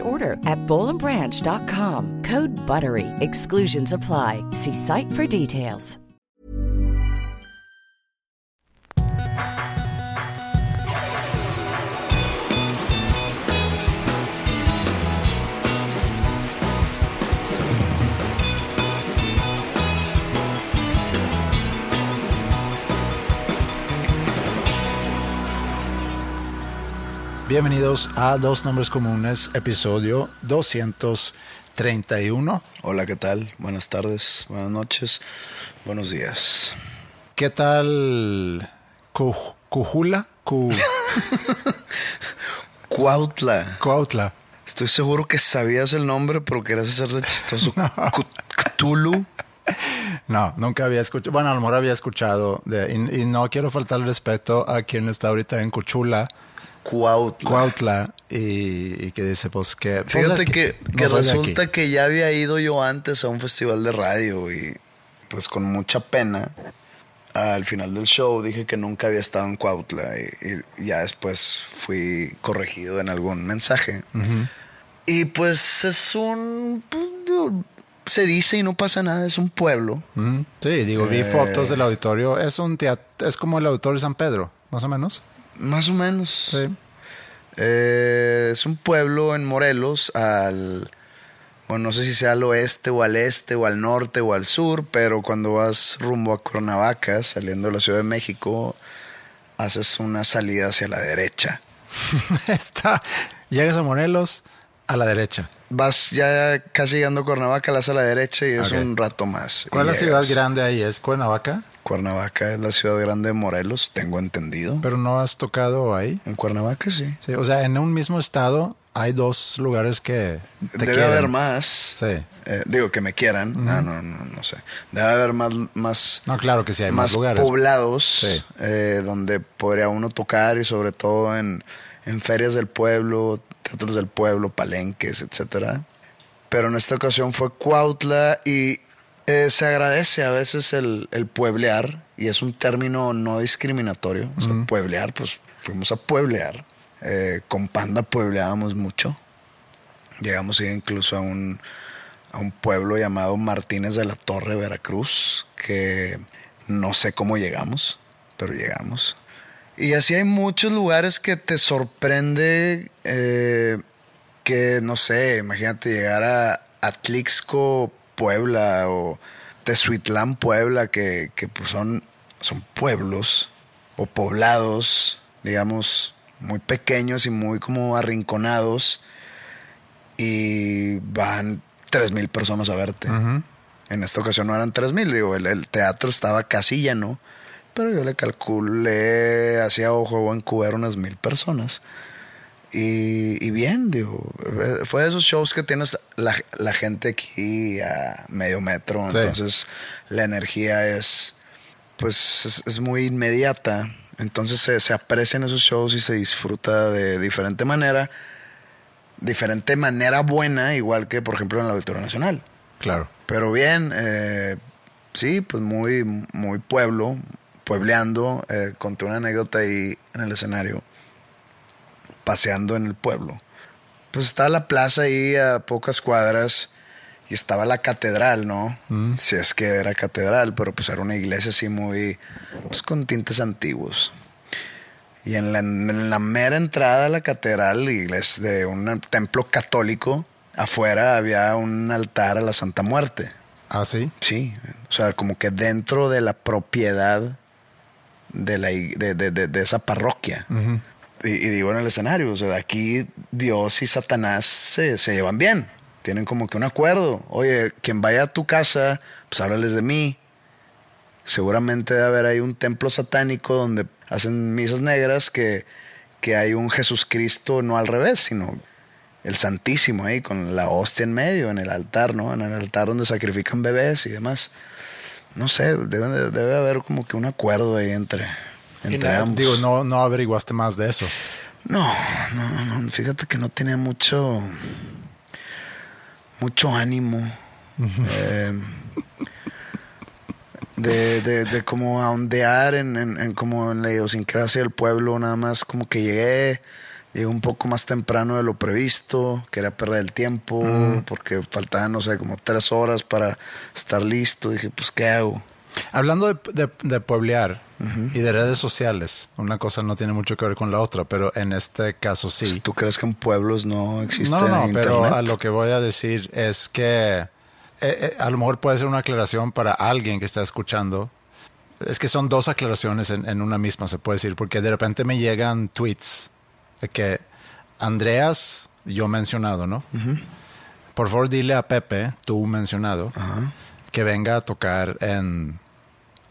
order at bowlandbranch.com. Code BUTTERY. Exclusions apply. See site for details. Bienvenidos a Dos Nombres Comunes, episodio 231. Hola, ¿qué tal? Buenas tardes, buenas noches, buenos días. ¿Qué tal Cu- Cujula? Cu- Cuautla. Cuautla. Estoy seguro que sabías el nombre, pero querías hacerte chistoso. Cthulhu. No, nunca había escuchado. Bueno, a lo mejor había escuchado. De, y, y no quiero faltar el respeto a quien está ahorita en Cuchula, Cuautla. Cuautla, y, y que dice, pues que. pues, Fíjate es que, no que de aquí. resulta que ya había ido yo antes a un festival de radio y pues con mucha pena al final del show dije que nunca había estado en Cuautla y, y ya después fui corregido en algún mensaje. Y pues es un... pues, se dice y no pasa nada, es un pueblo. Mm, Sí, digo, vi Eh. fotos del auditorio. Es un teatro, es como el auditorio San Pedro, más o menos. Más o menos. Sí. Eh, es un pueblo en Morelos, al. Bueno, no sé si sea al oeste o al este o al norte o al sur, pero cuando vas rumbo a Cuernavaca, saliendo de la Ciudad de México, haces una salida hacia la derecha. Está. Llegas a Morelos a la derecha. Vas ya casi llegando a Cuernavaca, la a la derecha y es un rato más. ¿Cuál es la ciudad grande ahí? ¿Es Cuernavaca? Cuernavaca es la ciudad grande de Morelos, tengo entendido. Pero no has tocado ahí. En Cuernavaca sí. Sí, o sea, en un mismo estado hay dos lugares que te Debe quieren. haber más. Sí. Eh, digo que me quieran. Ah, no, no, no sé. Debe haber más, más, No, claro que sí, hay más, lugares. poblados Sí. eh, donde podría uno tocar y sobre todo en, en ferias del pueblo, teatros del pueblo, palenques, etcétera. Pero en esta ocasión fue Cuautla y eh, se agradece a veces el, el pueblear y es un término no discriminatorio. O sea, pueblear, pues fuimos a pueblear. Eh, con Panda puebleábamos mucho. Llegamos a ir incluso a un, a un pueblo llamado Martínez de la Torre, Veracruz, que no sé cómo llegamos, pero llegamos. Y así hay muchos lugares que te sorprende eh, que, no sé, imagínate llegar a Atlixco, Puebla o Tezuitlán, Puebla, que, que pues son, son pueblos o poblados, digamos, muy pequeños y muy como arrinconados y van tres mil personas a verte. En esta ocasión no eran tres mil, digo, el, el teatro estaba casi lleno, pero yo le calculé hacia ojo buen cubero unas mil personas. Y, y bien, digo, fue de esos shows que tienes la, la gente aquí a medio metro, Sí. entonces la energía es, pues, es, es muy inmediata. Entonces se, se aprecian esos shows y se disfruta de diferente manera, diferente manera buena, igual que por ejemplo en el Auditorio Nacional. Claro. Pero bien, eh, sí, pues muy, muy pueblo, puebleando. Eh, conté una anécdota ahí en el escenario, paseando en el pueblo. Pues estaba la plaza ahí a pocas cuadras y estaba la catedral, ¿no? Si es que era catedral, pero pues era una iglesia así muy, pues con tintes antiguos. Y en la, en la mera entrada a la catedral, iglesia de un templo católico, afuera había un altar a la Santa Muerte. Ah, sí. Sí, o sea, como que dentro de la propiedad de, la, de, de- de- de esa parroquia. Y, digo en el escenario, o sea, aquí Dios y Satanás se, se llevan bien. Tienen como que un acuerdo. Oye, quien vaya a tu casa, pues háblales de mí. Seguramente debe haber ahí un templo satánico donde hacen misas negras que, que hay un Jesucristo no al revés, sino el Santísimo ahí con la hostia en medio, en el altar, ¿no? En el altar donde sacrifican bebés y demás. No sé, debe, de- debe haber como que un acuerdo ahí entre, entre ambos. digo, no, no averiguaste más de eso. No, no, no, no. Fíjate que no tenía mucho. mucho ánimo. eh, de, de, de como ahondear en, en, en como en la idiosincrasia del pueblo, nada más como que llegué, llegué un poco más temprano de lo previsto, quería perder el tiempo, porque faltaban, no sé, como tres horas para estar listo. Dije, pues, ¿qué hago? Hablando de, de, de pueblear y de redes sociales, una cosa no tiene mucho que ver con la otra, pero en este caso sí. ¿Tú crees que en pueblos no existe No, no, internet? pero a lo que voy a decir es que eh, eh, a lo mejor puede ser una aclaración para alguien que está escuchando. Es que son dos aclaraciones en, en una misma, se puede decir, porque de repente me llegan tweets de que Andreas, yo mencionado, ¿no? Por favor, dile a Pepe, tú mencionado, que venga a tocar en,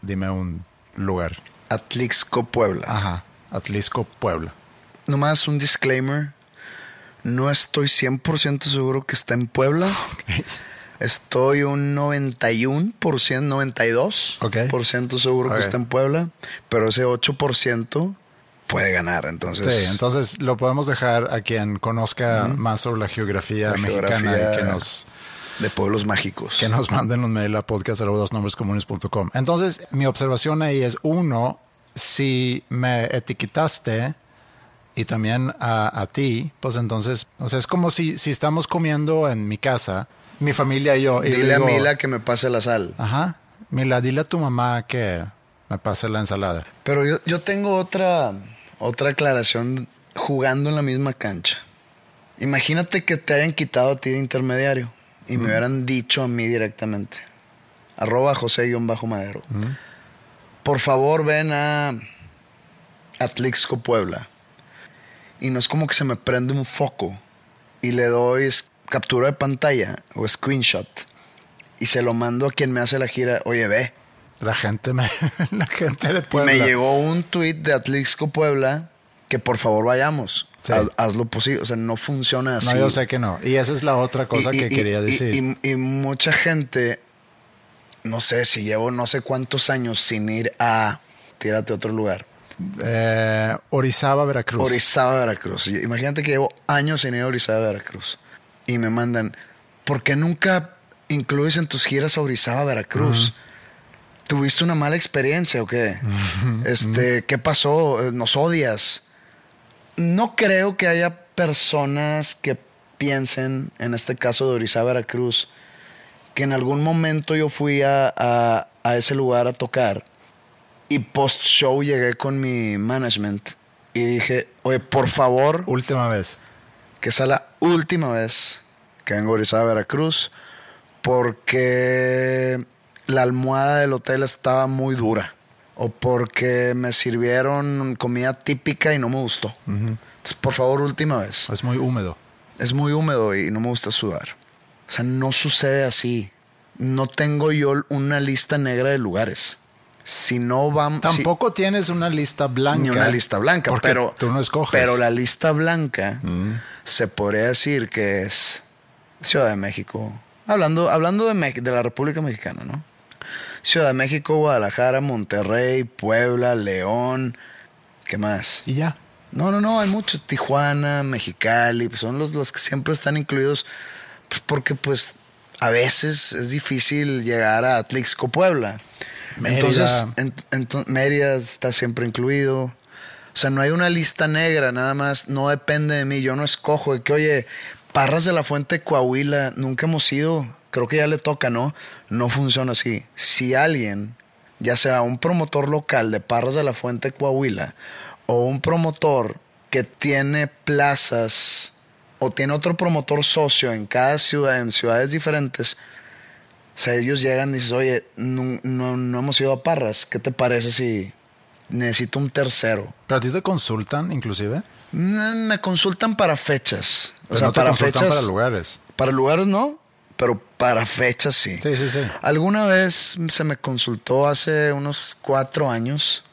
dime un lugar. Atlixco, Puebla. Ajá, Atlisco, Puebla. Nomás un disclaimer. No estoy 100% seguro que está en Puebla. Estoy un 91%, 92% seguro Ok. que está en Puebla. Pero ese 8% puede ganar. Entonces, Sí, entonces lo podemos dejar a quien conozca más sobre la geografía La mexicana geografía y que nos, de pueblos mágicos. que nos manden un mail a podcast.com. Entonces, mi observación ahí es, uno, si me etiquetaste y también a, a ti, pues entonces, o sea, es como si, si estamos comiendo en mi casa, mi familia y yo. Y Dile a Mila que me pase la sal. Ajá, Mila, dile a tu mamá que me pase la ensalada. Pero yo, yo tengo otra, otra aclaración jugando en la misma cancha. Imagínate que te hayan quitado a ti de intermediario y me hubieran dicho a mí directamente. Arroba José-Madero. Por favor, ven a Atlixco, Puebla. Y no es como que se me prende un foco y le doy captura de pantalla o screenshot y se lo mando a quien me hace la gira. Oye, ve, La gente me, la gente de y Puebla. me llegó un tweet de Atlixco Puebla que por favor vayamos. Sí. Haz, haz lo posible. O sea, no funciona así. No, yo sé que no. Y esa es la otra cosa Y- que y- quería y- decir. Y, mucha gente, no sé si llevo no sé cuántos años sin ir a. Tírate a otro lugar. Eh, Orizaba, Veracruz. Orizaba, Veracruz. Imagínate que llevo años sin ir a Orizaba, Veracruz. Y me mandan, ¿por qué nunca incluyes en tus giras a Orizaba, Veracruz? ¿Tuviste una mala experiencia o qué? Este, ¿qué pasó? ¿Nos odias? No creo que haya personas que piensen, en este caso de Orizaba, Veracruz, que en algún momento yo fui a, a- a ese lugar a tocar y post show llegué con mi management y dije, oye, por favor, Última vez. que sea la última vez que vengo a Orizaba, Veracruz, porque la almohada del hotel estaba muy dura o porque me sirvieron comida típica y no me gustó. Entonces, por favor, última vez. Es muy húmedo. Es muy húmedo y no me gusta sudar. O sea, no sucede así. No tengo yo una lista negra de lugares. Si no vamos... si- Tampoco tienes una lista blanca. ni una lista blanca, porque pero tú no escoges. Mm. Pero la lista blanca se podría decir que es Ciudad de México. Hablando, hablando de, de la República Mexicana, ¿no? Ciudad de México, Guadalajara, Monterrey, Puebla, León. ¿Qué más? Y ya. No, no, no, hay muchos. Tijuana, Mexicali, pues son los, los que siempre están incluidos. Pues porque, pues, a veces es difícil llegar a Atlixco, Puebla. Mérida. Entonces, en- Mérida está siempre incluido. O sea, no hay una lista negra, nada más. No depende de mí. Yo no escojo de que, oye, Parras de la Fuente, Coahuila, nunca hemos ido. Creo que ya le toca, ¿no? No funciona así. Si alguien, ya sea un promotor local de Parras de la Fuente, Coahuila, o un promotor que tiene plazas o tiene otro promotor socio en cada ciudad, en ciudades diferentes, o sea, ellos llegan y dicen, oye, no, no, no hemos ido a Parras, ¿qué te parece si necesito un tercero? ¿Pero a ti te consultan inclusive? Mm, Me consultan para fechas. O Pero sea, no te para consultan fechas. para lugares. Para lugares no, pero para fechas sí. Sí, sí, sí. Alguna vez se me consultó hace unos cuatro años,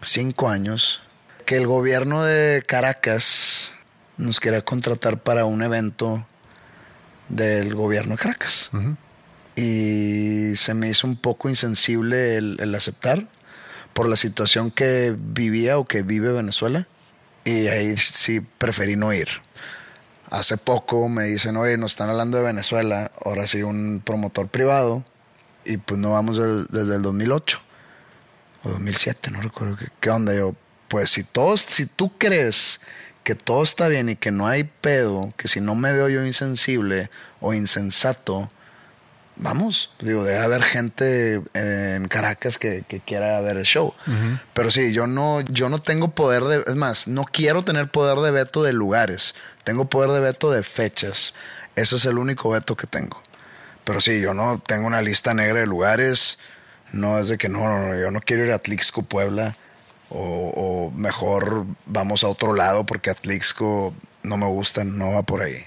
cinco años, que el gobierno de Caracas nos quería contratar para un evento del gobierno de Caracas. Y se me hizo un poco insensible el, el aceptar por la situación que vivía o que vive Venezuela. Y ahí sí preferí no ir. Hace poco me dicen, oye, nos están hablando de Venezuela, ahora sí un promotor privado, y pues no vamos desde el 2008 o 2007, no recuerdo qué, qué onda. Yo, pues si todos, si tú crees que todo está bien y que no hay pedo, que si no me veo yo insensible o insensato, vamos. Digo, debe haber gente eh, en Caracas que, que quiera ver el show. Pero sí, yo no, yo no tengo poder de. Es más, no quiero tener poder de veto de lugares. Tengo poder de veto de fechas. Ese es el único veto que tengo. Pero sí, yo no tengo una lista negra de lugares. No es de que no, no, no, yo no quiero ir a Atlixco, Puebla. O, o mejor vamos a otro lado porque Atlixco no me gusta, no va por ahí.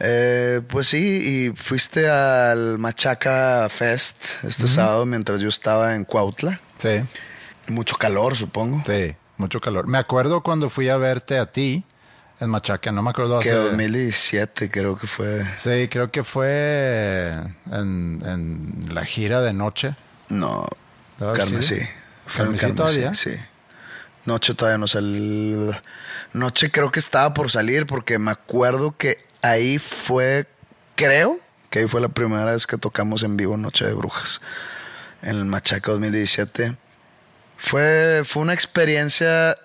Eh, pues sí, y fuiste al Machaca Fest este sábado mientras yo estaba en Cuautla. Sí, Mucho calor, supongo. sí, mucho calor. Me acuerdo cuando fui a verte a ti en Machaca, no me acuerdo Que hace... 2017 creo que fue. Sí, creo que fue en, en la gira de noche. No, ¿Debe haber Carmen sí. sido? Fue en ¿Carmen sí todavía? Sí. Noche todavía no salió. Noche creo que estaba por salir porque me acuerdo que ahí fue, creo que ahí fue la primera vez que tocamos en vivo Noche de Brujas. En el Machaca 2017. Fue, fue una experiencia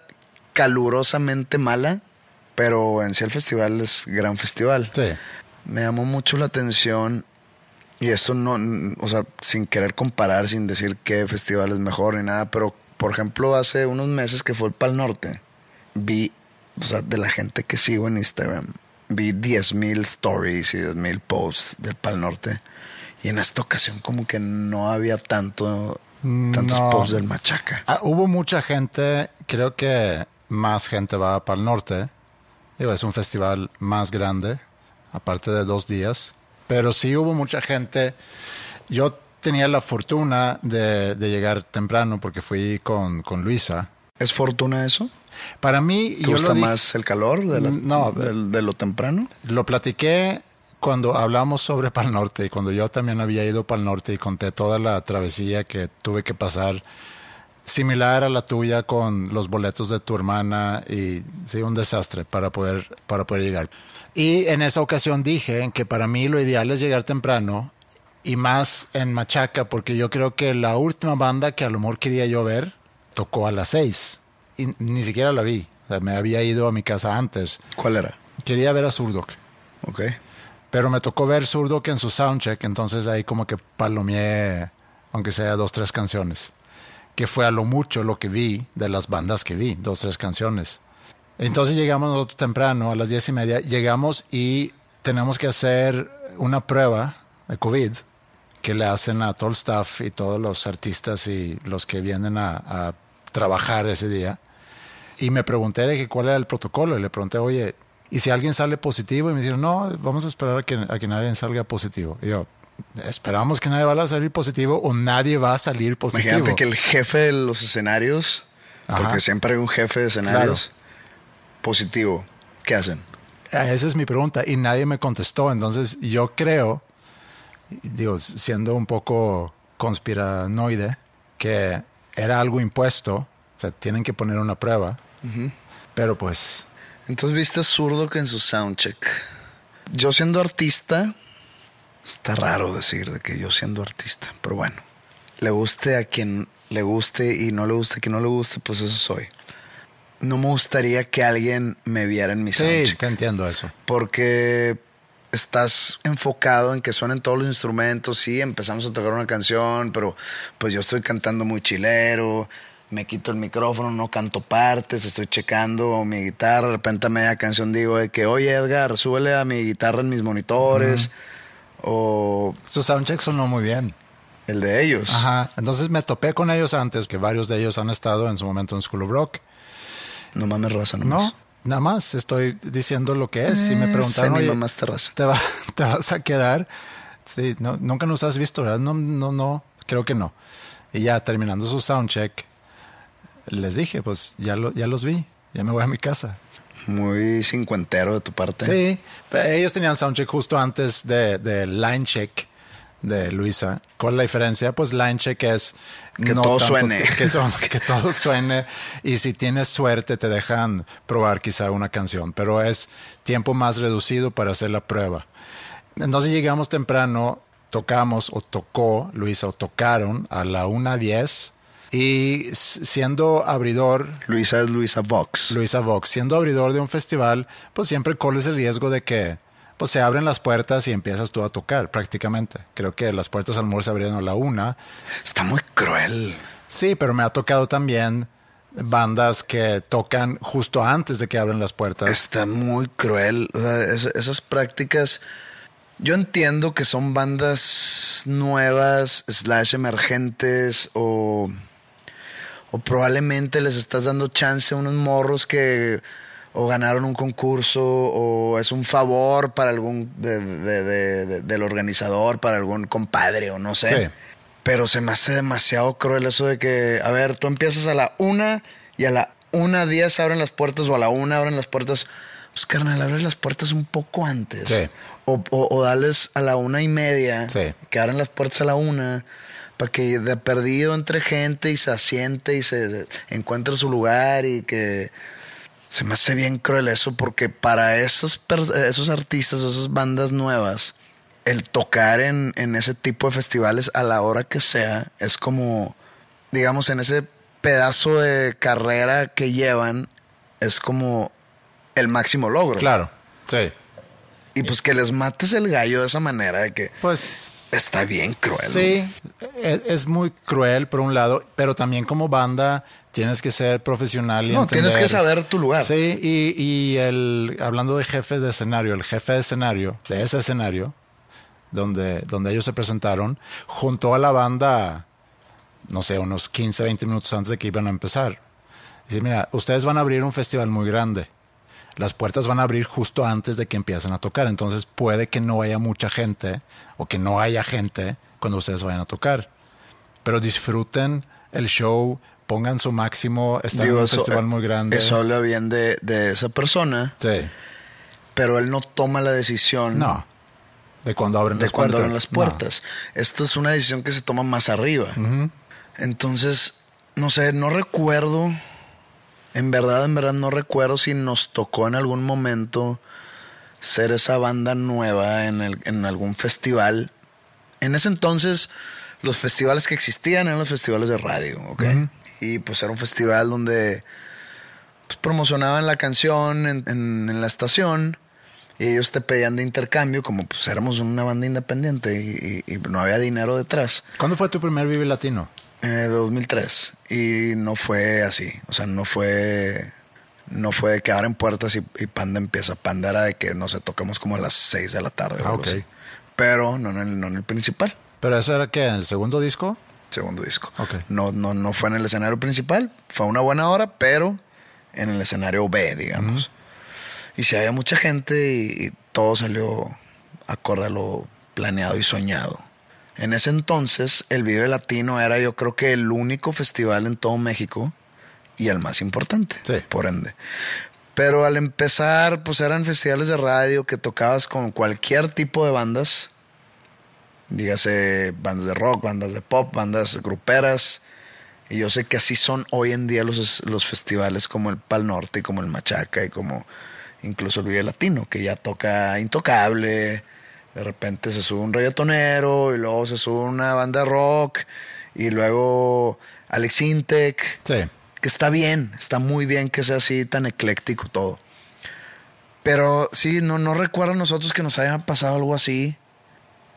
calurosamente mala, pero en sí el festival es gran festival Sí. me llamó mucho la atención y esto no, o sea, sin querer comparar, sin decir qué festival es mejor ni nada, pero por ejemplo hace unos meses que fue el Pal Norte, vi, o sea, de la gente que sigo en Instagram, vi 10.000 stories y 10.000 posts del Pal Norte y en esta ocasión como que no había tanto, tantos No. posts del Machaca. Ah, hubo mucha gente, creo que más gente va para el norte. Digo, es un festival más grande, aparte de dos días. Pero sí hubo mucha gente. Yo tenía la fortuna de, de llegar temprano porque fui con, con Luisa. ¿Es fortuna eso? Para mí, ¿Te yo gusta lo, más el calor de, la- No, de lo temprano? lo platiqué cuando hablamos sobre Pal Norte y cuando yo también había ido para el norte y conté toda la travesía que tuve que pasar similar a la tuya con los boletos de tu hermana y sí, un desastre para poder, para poder llegar. Y en esa ocasión dije que para mí lo ideal es llegar temprano y más en Machaca porque yo creo que la última banda que a lo mejor quería yo ver tocó a las seis y ni siquiera la vi. O sea, me había ido a mi casa antes. ¿Cuál era? Quería ver a Zurdok. Ok. Pero me tocó ver Zurdok en su soundcheck, entonces ahí como que palomeé, aunque sea dos, tres canciones. Que fue a lo mucho lo que vi de las bandas que vi, dos, tres canciones. Entonces llegamos nosotros temprano, a las diez y media, llegamos y tenemos que hacer una prueba de COVID que le hacen a todo el staff y todos los artistas y los que vienen a, a trabajar ese día. Y me pregunté que cuál era el protocolo y le pregunté, oye, ¿y si alguien sale positivo? Y me dijeron, no, vamos a esperar a que, a que nadie salga positivo. Y yo, esperamos que nadie vaya a salir positivo o nadie va a salir positivo. Imagínate que el jefe de los escenarios, Ajá. porque siempre hay un jefe de escenarios, positivo, ¿qué hacen? Ah, Esa es mi pregunta y nadie me contestó. Entonces yo creo, digo, siendo un poco conspiranoide, que era algo impuesto. O sea, tienen que poner una prueba. Pero pues, Entonces viste zurdo que en su soundcheck. Yo siendo artista, está raro decir de que yo siendo artista, pero bueno, le guste a quien le guste y no le guste a quien no le guste, pues eso soy. No me gustaría que alguien me viera en mi sí, soundcheck. te entiendo eso. porque estás enfocado en que suenen todos los instrumentos, sí, empezamos a tocar una canción, pero pues yo estoy cantando muy chilero, me quito el micrófono, no canto partes, estoy checando mi guitarra, de repente a media canción digo de que, oye Edgar, súbele a mi guitarra en mis monitores. O Sus soundchecks sonó muy bien. el de ellos. Ajá. Entonces me topé con ellos antes, que varios de ellos han estado en su momento en School of Rock. No mames, raza, No, nomás. Nada más estoy diciendo lo que es. Si me Eh, preguntaron, sé mi "Oye, mamá esta raza. ¿te, va- te vas a quedar? Sí, no, nunca nos has visto, ¿verdad? No, no, no, creo que no. Y ya terminando su soundcheck, les dije, pues ya, lo, ya los vi, ya me voy a mi casa. Muy cincuentero de tu parte. Sí, ellos tenían soundcheck justo antes de, de line check de Luisa. ¿Cuál es la diferencia? Pues line check es Que todo suene. Que, son, que todo suene y si tienes suerte te dejan probar quizá una canción, pero es tiempo más reducido para hacer la prueba. Entonces llegamos temprano, tocamos o tocó Luisa o tocaron a la 1.10 y siendo abridor Luisa es Luisa Vox. Luisa Vox, siendo abridor de un festival, pues siempre corres el riesgo de que pues se abren las puertas y empiezas tú a tocar prácticamente. Creo que las puertas al muro se abrieron a la una. Está muy cruel. Sí, pero me ha tocado también bandas que tocan justo antes de que abren las puertas. Está muy cruel. O sea, es- esas prácticas. Yo entiendo que son bandas nuevas, slash emergentes, o, o probablemente les estás dando chance a unos morros que o ganaron un concurso, o es un favor para algún de- de- de- de- del organizador, para algún compadre, o no sé. Sí. Pero se me hace demasiado cruel eso de que, a ver, tú empiezas a la una y a la una diez abren las puertas o a la una abren las puertas. Pues carnal, abres las puertas un poco antes. Sí. O, o, o dales a la una y media, Sí. que abran las puertas a la una, para que de perdido entre gente y se asiente y se encuentre su lugar y que se me hace bien cruel eso porque para esos, esos artistas, esas bandas nuevas, el tocar en, en ese tipo de festivales a la hora que sea es como, digamos, en ese pedazo de carrera que llevan, es como el máximo logro. Claro, sí. Y pues que les mates el gallo de esa manera, de que Pues está bien cruel. sí, es, es muy cruel por un lado, pero también como banda tienes que ser profesional y No, tienes que saber tu lugar. Sí, y, y el, hablando de jefe de escenario, el jefe de escenario, de ese escenario, donde, donde ellos se presentaron, juntó a la banda, no sé, unos 15, 20 minutos antes de que iban a empezar. Dice, mira, ustedes van a abrir un festival muy grande. Las puertas van a abrir justo antes de que empiecen a tocar. Entonces puede que no haya mucha gente o que no haya gente cuando ustedes vayan a tocar. Pero disfruten el show, pongan su máximo, están en un eso, festival muy grande. Eso habla bien de, de esa persona, Sí. pero él no toma la decisión No. De cuando abren de las cuando puertas. abren las No. puertas. Esto es una decisión que se toma más arriba. Entonces, no sé, no recuerdo, en verdad, en verdad no recuerdo si nos tocó en algún momento ser esa banda nueva en, el- en algún festival. En ese entonces, los festivales que existían eran los festivales de radio, ¿ok? Y pues era un festival donde pues, promocionaban la canción en, en- en la estación y ellos te pedían de intercambio, como pues éramos una banda independiente y, y- y no había dinero detrás. ¿Cuándo fue tu primer Vive Latino? En el 2003 y no fue así, o sea, no fue no fue de que abren puertas y, y Panda empieza. Panda era de que no sé, tocamos como a las 6 de la tarde. o Ah. Pero no no en el principal, ¿Pero eso era que en el segundo disco? Segundo disco. Ok. No, no, no fue en el escenario principal, fue una buena hora, pero en el escenario B, digamos. Y si había mucha gente y, y todo salió acorde a lo planeado y soñado. En ese entonces, el Vive Latino era yo creo que el único festival en todo México y el más importante, Sí. por ende. Pero al empezar, pues eran festivales de radio que tocabas con cualquier tipo de bandas. Dígase bandas de rock, bandas de pop, bandas gruperas. Y yo sé que así son hoy en día los, los festivales como el Pal Norte y como el Machaca y como incluso el Vive Latino, que ya toca Intocable. De repente se sube un reggaetonero y luego se sube una banda de rock y luego Alex Intec Sí. que está bien, está muy bien que sea así tan ecléctico todo. Pero sí, no, no recuerdo a nosotros que nos haya pasado algo así.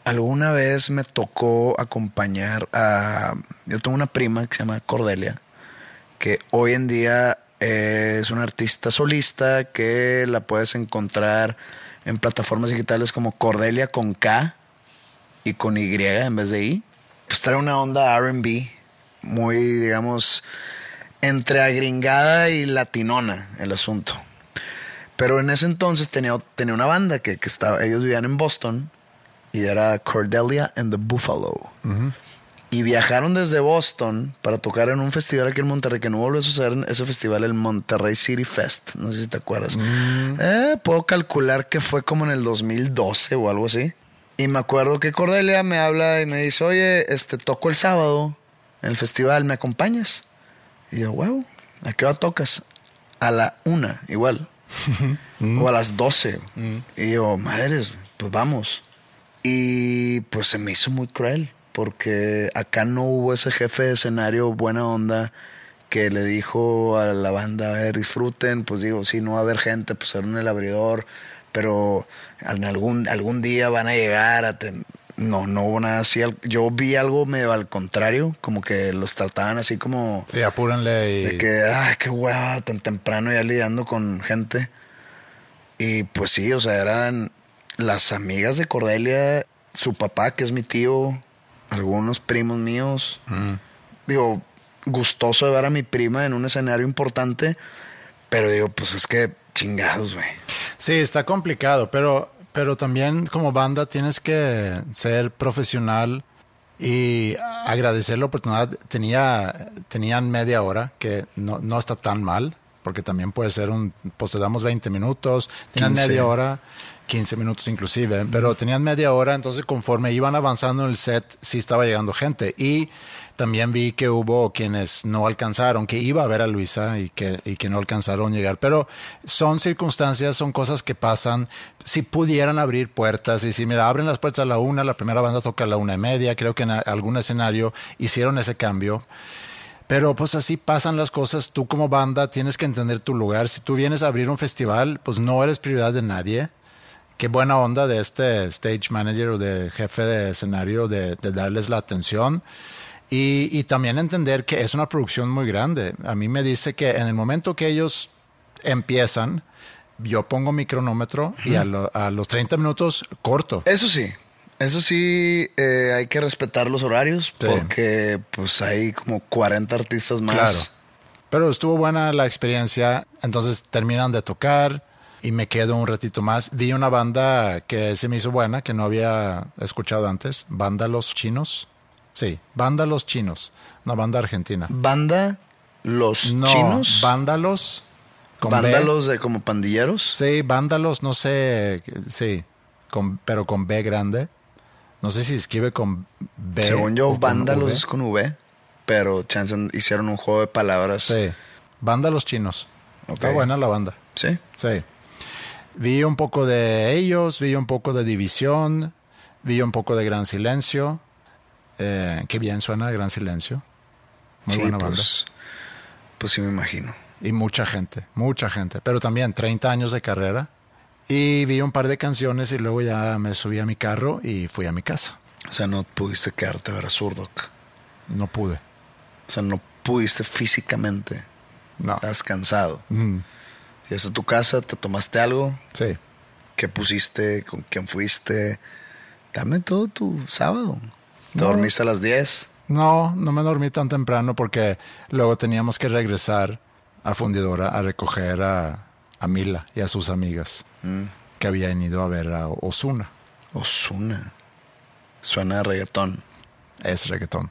Alguna vez me tocó acompañar a... Yo tengo una prima que se llama Cordelia, que hoy en día es una artista solista que la puedes encontrar en plataformas digitales como Cordelia con K y con Y en vez de I. Pues trae una onda RB muy, digamos, entre agringada y latinona el asunto. Pero en ese entonces tenía, tenía una banda que, estaba, ellos vivían en Boston y era Cordelia and the Buffalo. Y viajaron desde Boston para tocar en un festival aquí en Monterrey, que no volvió a suceder ese festival, el Monterrey City Fest. No sé si te acuerdas. Mm. Eh, puedo calcular que fue como en el 2012 o algo así. Y me acuerdo que Cordelia me habla y me dice, oye, este, toco el sábado en el festival, ¿me acompañas? Y yo, wow, ¿a qué hora tocas? A la una, igual. o a las doce. Mm. Y yo, madres, pues vamos. Y pues se me hizo muy cruel, porque acá no hubo ese jefe de escenario buena onda que le dijo a la banda, a ver, disfruten, pues digo, si no va a haber gente, pues en el abridor, pero algún, algún día van a llegar a... No, no hubo nada así. Yo vi algo medio al contrario, como que los trataban así como. Sí, apúrenle y. De que, ay, qué hueva, tan temprano ya lidiando con gente. Y pues sí, o sea, eran las amigas de Cordelia, su papá, que es mi tío, algunos primos míos. Mm. Digo, gustoso de ver a mi prima en un escenario importante, pero digo, pues es que chingados, güey. Sí, está complicado, pero pero también como banda tienes que ser profesional y agradecer la oportunidad. Tenía, tenían media hora, que no, no está tan mal, porque también puede ser un, pues te damos 20 minutos, tenían media hora, 15 minutos inclusive, pero tenían media hora, entonces conforme iban avanzando en el set, sí estaba llegando gente. Y también vi que hubo quienes no alcanzaron, que iba a ver a Luisa y que, y que no alcanzaron llegar. Pero son circunstancias, son cosas que pasan. Si pudieran abrir puertas y si, mira, abren las puertas a la una, la primera banda toca a la una y media, creo que en algún escenario hicieron ese cambio. Pero pues así pasan las cosas. Tú como banda tienes que entender tu lugar. Si tú vienes a abrir un festival, pues no eres prioridad de nadie. Qué buena onda de este stage manager o de jefe de escenario de, de darles la atención. Y, también entender que es una producción muy grande. A mí me dice que en el momento que ellos empiezan, yo pongo mi cronómetro y a, los 30 minutos corto. Eso sí, eso sí, eh, hay que respetar los horarios porque pues hay como 40 artistas más. Claro. Pero estuvo buena la experiencia. Entonces terminan de tocar y me quedo un ratito más. Vi una banda que se me hizo buena, que no había escuchado antes, Banda Los Chinos. Sí, Banda Los Chinos, una banda argentina. ¿Banda Los Chinos? Vándalos. ¿Vándalos de como pandilleros? Sí, vándalos, no sé, sí, con, pero con B grande. No sé si escribe con B. Según yo, vándalos es con V, pero chance hicieron un juego de palabras. Sí, Vándalos Chinos. Está buena la banda. Sí. Sí. Vi un poco de ellos, vi un poco de División, vi un poco de Gran Silencio. Eh, qué bien suena Gran Silencio. Muy buena banda. Pues, pues, sí me imagino. Y mucha gente, mucha gente. Pero también 30 años de carrera. Y vi un par de canciones y luego ya me subí a mi carro y fui a mi casa. O sea, no pudiste quedarte a ver a Surdoc. No pude. O sea, no pudiste físicamente. No. Estás cansado. Mm. Llegaste a tu casa, te tomaste algo. Sí. ¿Qué pusiste? ¿Con quién fuiste? Dame todo tu sábado. ¿Dormiste a las 10? No, no me dormí tan temprano porque luego teníamos que regresar a Fundidora a recoger a, Mila y a sus amigas mm. que habían ido a ver a Osuna. Osuna. Suena a reggaetón. Es reggaetón.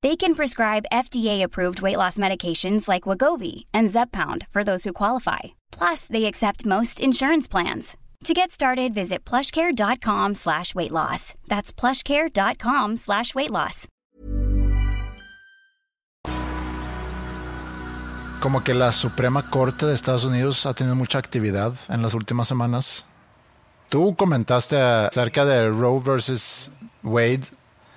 They can prescribe FDA-approved weight loss medications like Wagovi and Zepbound for those who qualify. Plus, they accept most insurance plans. To get started, visit plushcare.com slash weight loss. That's plushcare.com slash weight loss. Como que la Suprema Corte de Estados Unidos ha tenido mucha actividad en las últimas semanas. Tú comentaste acerca de Roe versus Wade,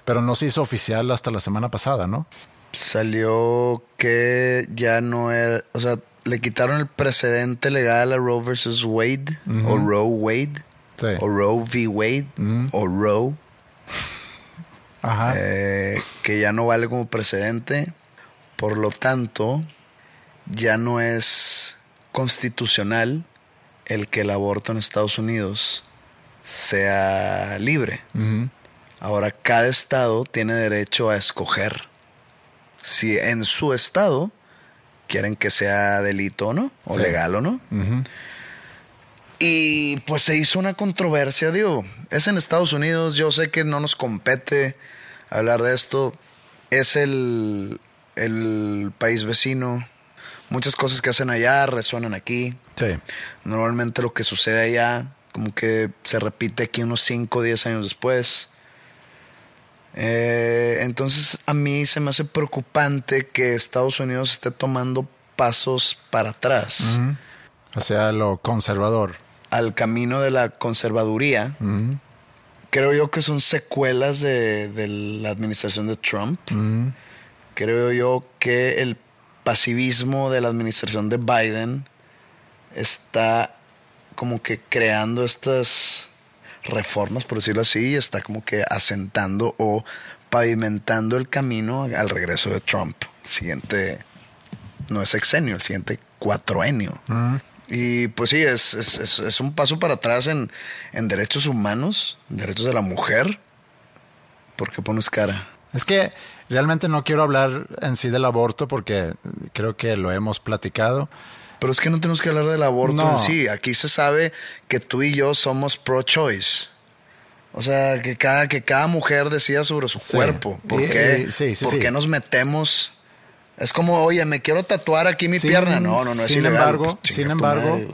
pero no se hizo oficial hasta la semana pasada, ¿no? Salió que ya no era, o sea, le quitaron el precedente legal a Roe versus Wade, o Roe Wade, Sí. o Roe v. Wade, o Roe, Ajá. eh, que ya no vale como precedente. Por lo tanto, ya no es constitucional el que el aborto en Estados Unidos sea libre. Ujú. Ahora cada estado tiene derecho a escoger si en su estado quieren que sea delito o no, o Sí. legal o no. Y pues se hizo una controversia, digo, es en Estados Unidos, yo sé que no nos compete hablar de esto, es el, el país vecino, muchas cosas que hacen allá resuenan aquí, Sí. normalmente lo que sucede allá como que se repite aquí unos 5 o 10 años después. Eh, entonces a mí se me hace preocupante que Estados Unidos esté tomando pasos para atrás Ujú. O sea, lo conservador. al camino de la conservaduría. Creo yo que son secuelas de, de la administración de Trump. Creo yo que el pasivismo de la administración de Biden está como que creando estas reformas, por decirlo así, y está como que asentando o pavimentando el camino al regreso de Trump. Siguiente, no es sexenio, el siguiente cuatroenio. Y pues sí, es, es- es- es un paso para atrás en, en derechos humanos, derechos de la mujer. ¿Por qué pones cara? Es que realmente no quiero hablar en sí del aborto porque creo que lo hemos platicado. Pero es que no tenemos que hablar del aborto No. en sí. Aquí se sabe que tú y yo somos pro-choice. O sea, que cada, que cada mujer decida sobre su Sí. cuerpo. ¿Por Y- qué, y- sí, sí, ¿por qué nos metemos? Es como, oye, me quiero tatuar aquí mi Sin- pierna. No, no, no es sin ilegal. embargo, Pues, sin embargo, madre,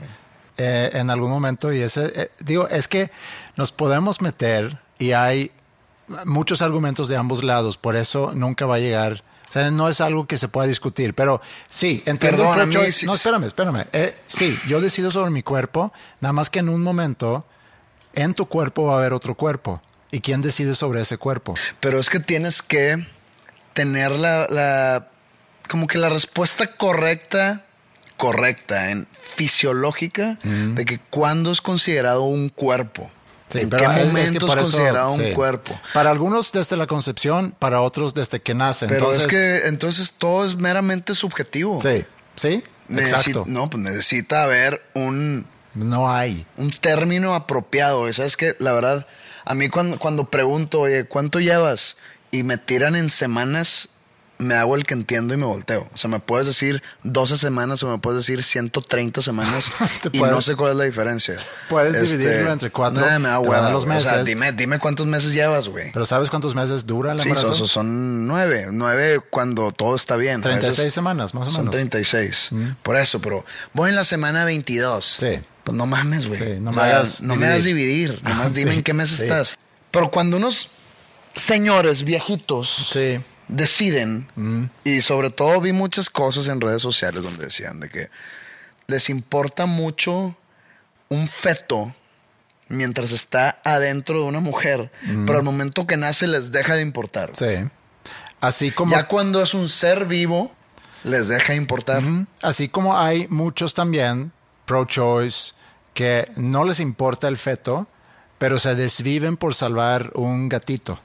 eh, en algún momento, y ese, eh, digo, es que nos podemos meter y hay muchos argumentos de ambos lados, por eso nunca va a llegar. O sea, no es algo que se pueda discutir, pero sí, entiendo. Perdón, no, espérame, espérame. Eh, sí, yo decido sobre mi cuerpo, nada más que en un momento, en tu cuerpo va a haber otro cuerpo. ¿Y quién decide sobre ese cuerpo? Pero es que tienes que tener la, la- como que la respuesta correcta, correcta, en fisiológica, de que cuándo es considerado un cuerpo. Sí, ¿En pero qué es- es que eso, considerado un sí. cuerpo? Para algunos desde la concepción, para otros desde que nacen. Pero Entonces, es que entonces todo es meramente subjetivo. Sí, sí, Necesi- exacto. No, pues necesita haber un, No hay. un término apropiado. Sabes que la verdad, a mí cuando, cuando pregunto, oye, ¿cuánto llevas? Y me tiran en semanas, me hago el que entiendo y me volteo. O sea, me puedes decir 12 semanas o me puedes decir 130 semanas y puedes- no sé cuál es la diferencia. Este, Puedes dividirlo entre cuatro, nah, me da hueva, los güey. O sea, meses. dime, dime cuántos meses llevas, güey. Pero ¿sabes cuántos meses dura el Sí, embarazo? son, son nueve. Nueve cuando todo está bien. A 36 veces semanas, más o Son menos. 36. Por eso, pero voy en la semana 22. Sí. Pues no mames, güey. Sí, no me hagas no me hagas dividir. Nomás dime Sí, en qué mes sí. estás. Pero cuando unos señores viejitos Sí. Deciden, y sobre todo vi muchas cosas en redes sociales donde decían de que les importa mucho un feto mientras está adentro de una mujer, pero al momento que nace les deja de importar. Sí. Así como, Ya cuando es un ser vivo, les deja de importar. así como hay muchos también pro-choice que no les importa el feto, pero se desviven por salvar un gatito.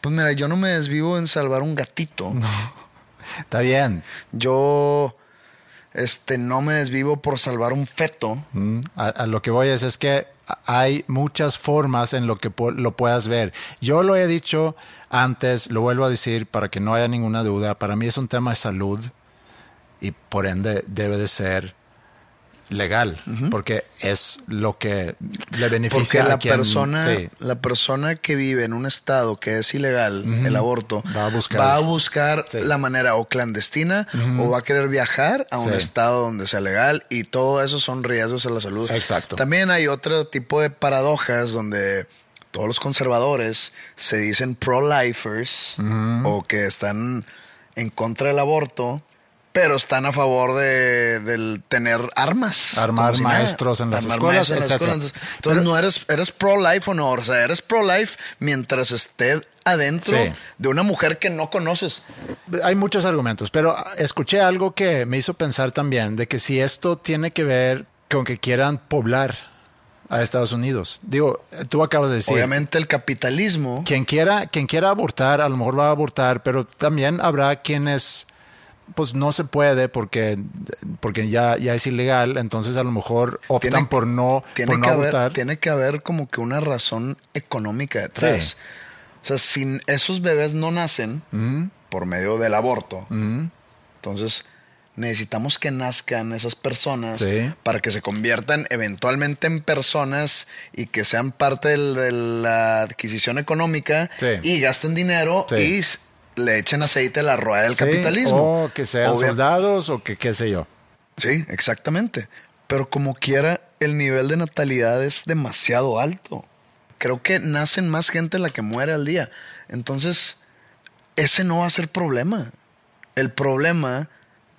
Pues mira, yo no me desvivo en salvar un gatito. Está bien. Yo este, no me desvivo por salvar un feto. Mm, A, a lo que voy es, es que hay muchas formas en lo que lo puedas ver. Yo lo he dicho antes, lo vuelvo a decir para que no haya ninguna duda. Para mí es un tema de salud y por ende debe de ser legal, porque es lo que le Porque beneficia la a quien... persona, sí. la persona que vive en un estado que es ilegal, el aborto, Va a buscar. va a buscar Sí. la manera o clandestina o va a querer viajar a un estado donde sea legal y todo eso son riesgos a la salud. Exacto. También hay otro tipo de paradojas donde todos los conservadores se dicen pro-lifers o que están en contra del aborto. Pero están a favor de del tener armas. Armar si nada. maestros en las Armar escuelas, en las etcétera. escuelas. Entonces no eres, eres pro-life o no. O sea, eres pro-life mientras esté adentro Sí. de una mujer que no conoces. Hay muchos argumentos, pero escuché algo que me hizo pensar también de que si esto tiene que ver con que quieran poblar a Estados Unidos. Digo, tú acabas de decir, Obviamente el capitalismo. quien quiera, quien quiera abortar, a lo mejor va a abortar, pero también habrá quienes pues no se puede porque, porque ya, ya es ilegal, entonces a lo mejor optan Tiene- por no, tiene por no que haber, tiene que haber como que una razón económica detrás. Sí. O sea, si esos bebés no nacen por medio del aborto, entonces necesitamos que nazcan esas personas Sí. para que se conviertan eventualmente en personas y que sean parte de la adquisición económica Sí. y gasten dinero Sí. y le echen aceite a la rueda del Sí, capitalismo. O que sean Obvia- soldados o que qué sé yo. Sí, exactamente. Pero como quiera, el nivel de natalidad es demasiado alto. Creo que nacen más gente la que muere al día. Entonces, ese no va a ser problema. El problema,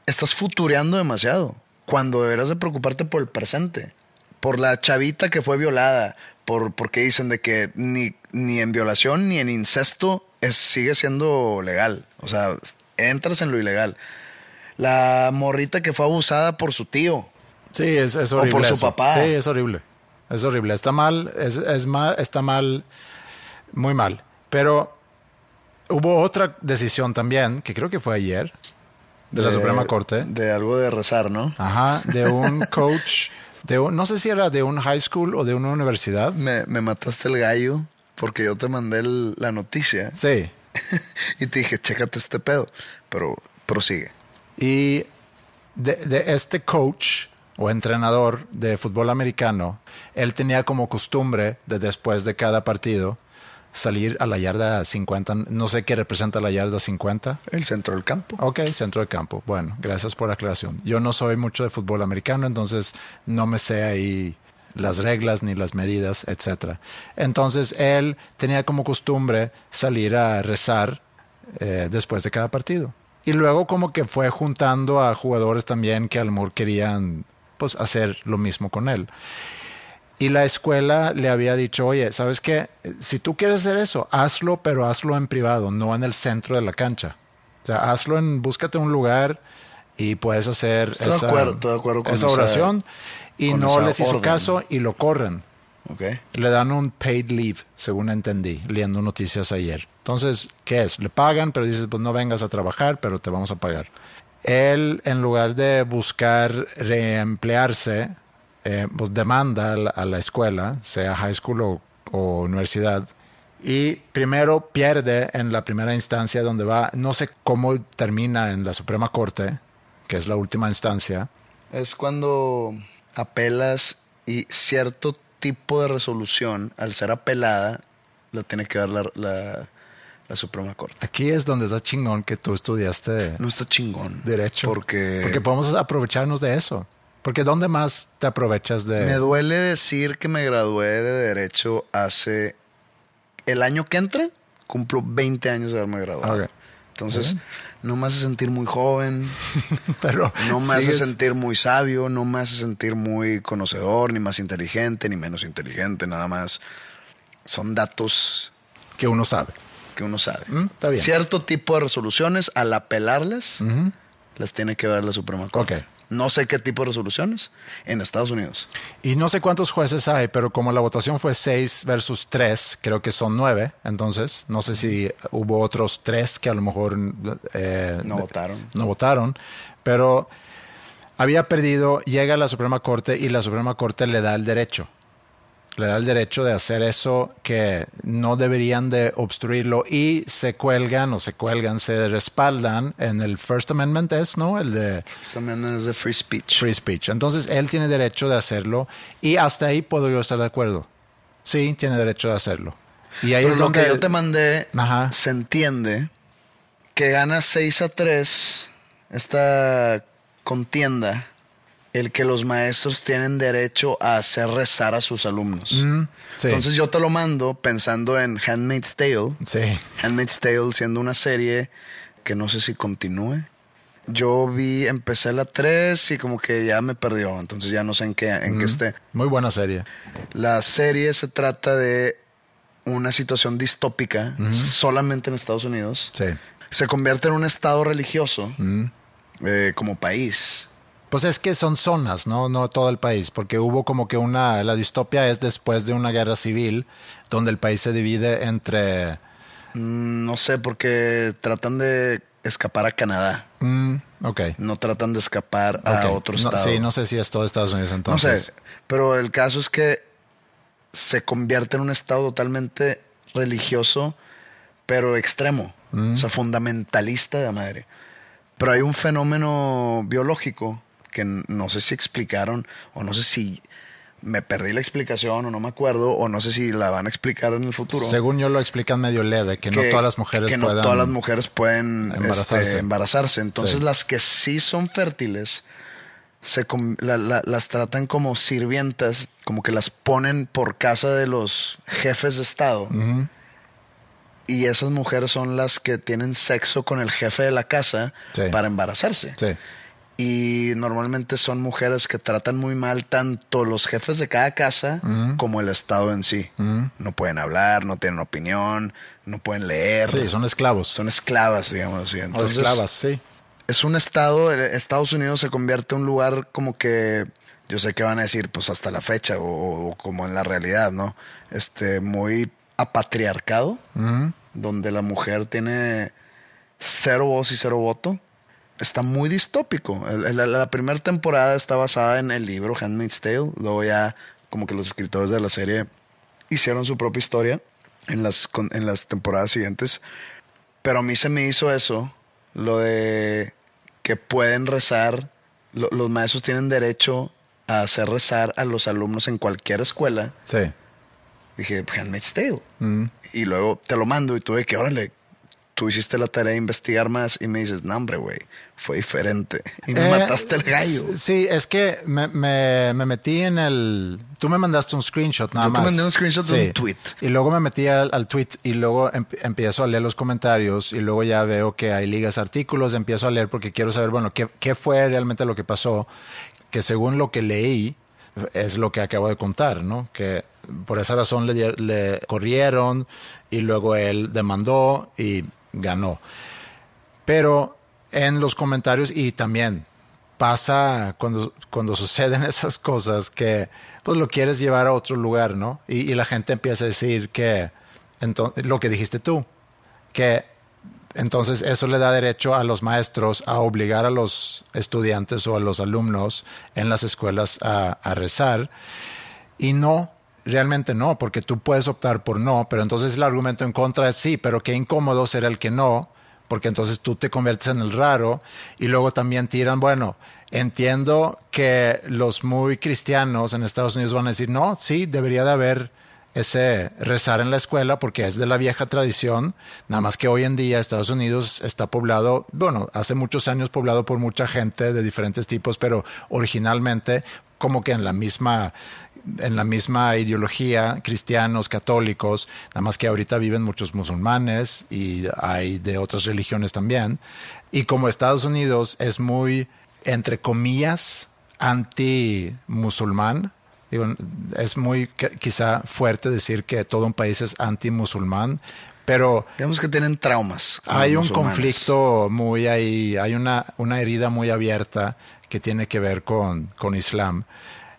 estás futureando demasiado. Cuando deberás de preocuparte por el presente. Por la chavita que fue violada. Por, porque dicen de que ni, ni en violación ni en incesto es, sigue siendo legal. O sea, entras en lo ilegal. La morrita que fue abusada por su tío. Sí, es, es O horrible. por su eso. papá. Sí, es horrible. Es horrible. Está mal, es, es mal, está mal, muy mal. Pero hubo otra decisión también, que creo que fue ayer, de, la Suprema Corte. De algo de rezar, ¿no? Ajá, de un coach, de un, no sé si era de un high school o de una universidad. Me, me mataste el gallo porque yo te mandé el- la noticia Sí. y te dije, chécate este pedo. Pero prosigue. Y de, de este coach o entrenador de fútbol americano, él tenía como costumbre de después de cada partido salir a la yarda 50, no sé qué representa la yarda 50. El centro del campo. Ok, centro del campo. Bueno, gracias por la aclaración. Yo no soy mucho de fútbol americano, entonces no me sé ahí las reglas ni las medidas, etc. Entonces él tenía como costumbre salir a rezar eh, después de cada partido. Y luego como que fue juntando a jugadores también que a lo mejor querían pues hacer lo mismo con él. Y la escuela le había dicho, oye, ¿sabes qué? Si tú quieres hacer eso, hazlo, pero hazlo en privado, no en el centro de la cancha. O sea, hazlo en, búscate un lugar y puedes hacer Estoy de esa, acuerdo, de acuerdo con esa esa- oración. Y con no les hizo orden. caso y lo corren. Le dan un paid leave, según entendí, leyendo noticias ayer. Entonces, ¿qué es? Le pagan, pero dices, pues no vengas a trabajar, pero te vamos a pagar. Él, en lugar de buscar reemplearse, eh, pues demanda a la, a la escuela, sea high school o, o universidad, y primero pierde en la primera instancia donde va, no sé cómo termina en la Suprema Corte, que es la última instancia, Es cuando apelas y cierto tipo de resolución, al ser apelada, la tiene que dar la, la- la Suprema Corte. Aquí es donde está chingón que tú estudiaste No está chingón. derecho. Porque, Porque podemos aprovecharnos de eso. Porque ¿dónde más te aprovechas de...? me duele decir que me gradué de Derecho hace... El año que entra, cumplo 20 años de haberme graduado. Ok. Entonces, no me hace sentir muy joven, Pero no me hace sigues- sentir muy sabio, no me hace sentir muy conocedor, ni más inteligente, ni menos inteligente, nada más. Son datos Que uno sabe. que uno sabe. Mm, está bien. Cierto tipo de resoluciones, al apelarlas, las tiene que ver la Suprema Corte. No sé qué tipo de resoluciones en Estados Unidos. Y no sé cuántos jueces hay, pero como la votación fue 6 versus 3, creo que son 9. Entonces, no sé si hubo otros 3 que a lo mejor eh, No votaron. No votaron. Pero había perdido, llega a la Suprema Corte y la Suprema Corte le da el derecho. Le da el derecho de hacer eso que no deberían de obstruirlo y se cuelgan o se cuelgan, se respaldan en el First Amendment es, ¿no? El de First Amendment es de free speech. free speech. Entonces él tiene derecho de hacerlo y hasta ahí puedo yo estar de acuerdo. Sí, tiene derecho de hacerlo. Y ahí Pero es lo donde que yo te mandé, Ajá. se entiende que gana 6 a 3 esta contienda el que los maestros tienen derecho a hacer rezar a sus alumnos. Mm, sí. Entonces yo te lo mando pensando en Handmaid's Tale. Sí. Handmaid's Tale siendo una serie que no sé si continúe. Yo vi, empecé la 3 y como que ya me perdió, entonces ya no sé en qué, en qué esté. Muy buena serie. La serie se trata de una situación distópica solamente en Estados Unidos. Sí. Se convierte en un estado religioso eh, como país. Pues es que son zonas, ¿no? No todo el país, porque hubo como que una, la distopia es después de una guerra civil, donde el país se divide entre, Mm, No sé, porque tratan de escapar a Canadá. mm, ok, No tratan de escapar a otro No, estado. sí, no sé si es todo Estados Unidos No entonces. sé, pero el caso es que se convierte en un estado totalmente religioso, pero extremo, Mm. o sea, fundamentalista de la madre. Pero hay un fenómeno biológico que no sé si explicaron, o no sé si me perdí la explicación, o no me acuerdo, o no sé si la van a explicar en el futuro. Según yo lo explican medio leve, que, no todas las mujeres que no puedan... todas las mujeres pueden este, embarazarse. embarazarse. Entonces Sí. las que sí son fértiles se com- la- la- las tratan como sirvientas, como que las ponen por casa de los jefes de estado. Y esas mujeres son las que tienen sexo con el jefe de la casa Sí. para embarazarse. Sí, Y normalmente son mujeres que tratan muy mal tanto los jefes de cada casa como el Estado en sí. No pueden hablar, no tienen opinión, no pueden leer. sí, son esclavos. Son esclavas, digamos así. o Entonces, esclavas, sí. es un estado, Estados Unidos se convierte en un lugar como que, yo sé que van a decir, pues hasta la fecha, o, o como en la realidad, ¿no? Este, muy apatriarcado, donde la mujer tiene cero voz y cero voto. Está muy distópico. La, primera temporada está basada en el libro Handmaid's Tale. Luego ya como que los escritores de la serie hicieron su propia historia en las, en las temporadas siguientes. Pero a mí se me hizo eso, lo de que pueden rezar, lo- los maestros tienen derecho a hacer rezar a los alumnos en cualquier escuela. Sí. Dije, Handmaid's Tale. Y luego te lo mando y tú de que, órale, tú hiciste la tarea de investigar más y me dices, no, hombre, güey, fue diferente. Y me Eh, mataste el gallo. Sí, es que me, me- me metí en el... Tú me mandaste un screenshot nada Yo te más. mandé un screenshot de un tweet. Y luego me metí al, al tweet y luego em- empiezo a leer los comentarios y luego ya veo que hay ligas artículos, empiezo a leer porque quiero saber, bueno, qué, qué fue realmente lo que pasó, que según lo que leí es lo que acabo de contar, ¿no? Que por esa razón le, le corrieron y luego él demandó y ganó. Pero en los comentarios y también pasa cuando, cuando suceden esas cosas que pues lo quieres llevar a otro lugar, ¿no? Y, la gente empieza a decir que entonces, lo que dijiste tú, que entonces eso le da derecho a los maestros a obligar a los estudiantes o a los alumnos en las escuelas a, a rezar. Y no, realmente no, porque tú puedes optar por no, pero entonces el argumento en contra es sí, pero qué incómodo será el que no, porque entonces tú te conviertes en el raro y luego también tiran, bueno, entiendo que los muy cristianos en Estados Unidos van a decir, no, sí, debería de haber ese rezar en la escuela porque es de la vieja tradición, nada más que hoy en día Estados Unidos está poblado, bueno, hace muchos años poblado por mucha gente de diferentes tipos, pero originalmente como que en la misma en la misma ideología, cristianos, católicos, nada más que ahorita viven muchos musulmanes y hay de otras religiones también. Y como Estados Unidos es muy, entre comillas, anti-musulmán, digo, es muy quizá fuerte decir que todo un país es anti-musulmán, pero Digamos que tienen traumas. hay un conflicto muy ahí, hay una, una herida muy abierta que tiene que ver con, con Islam.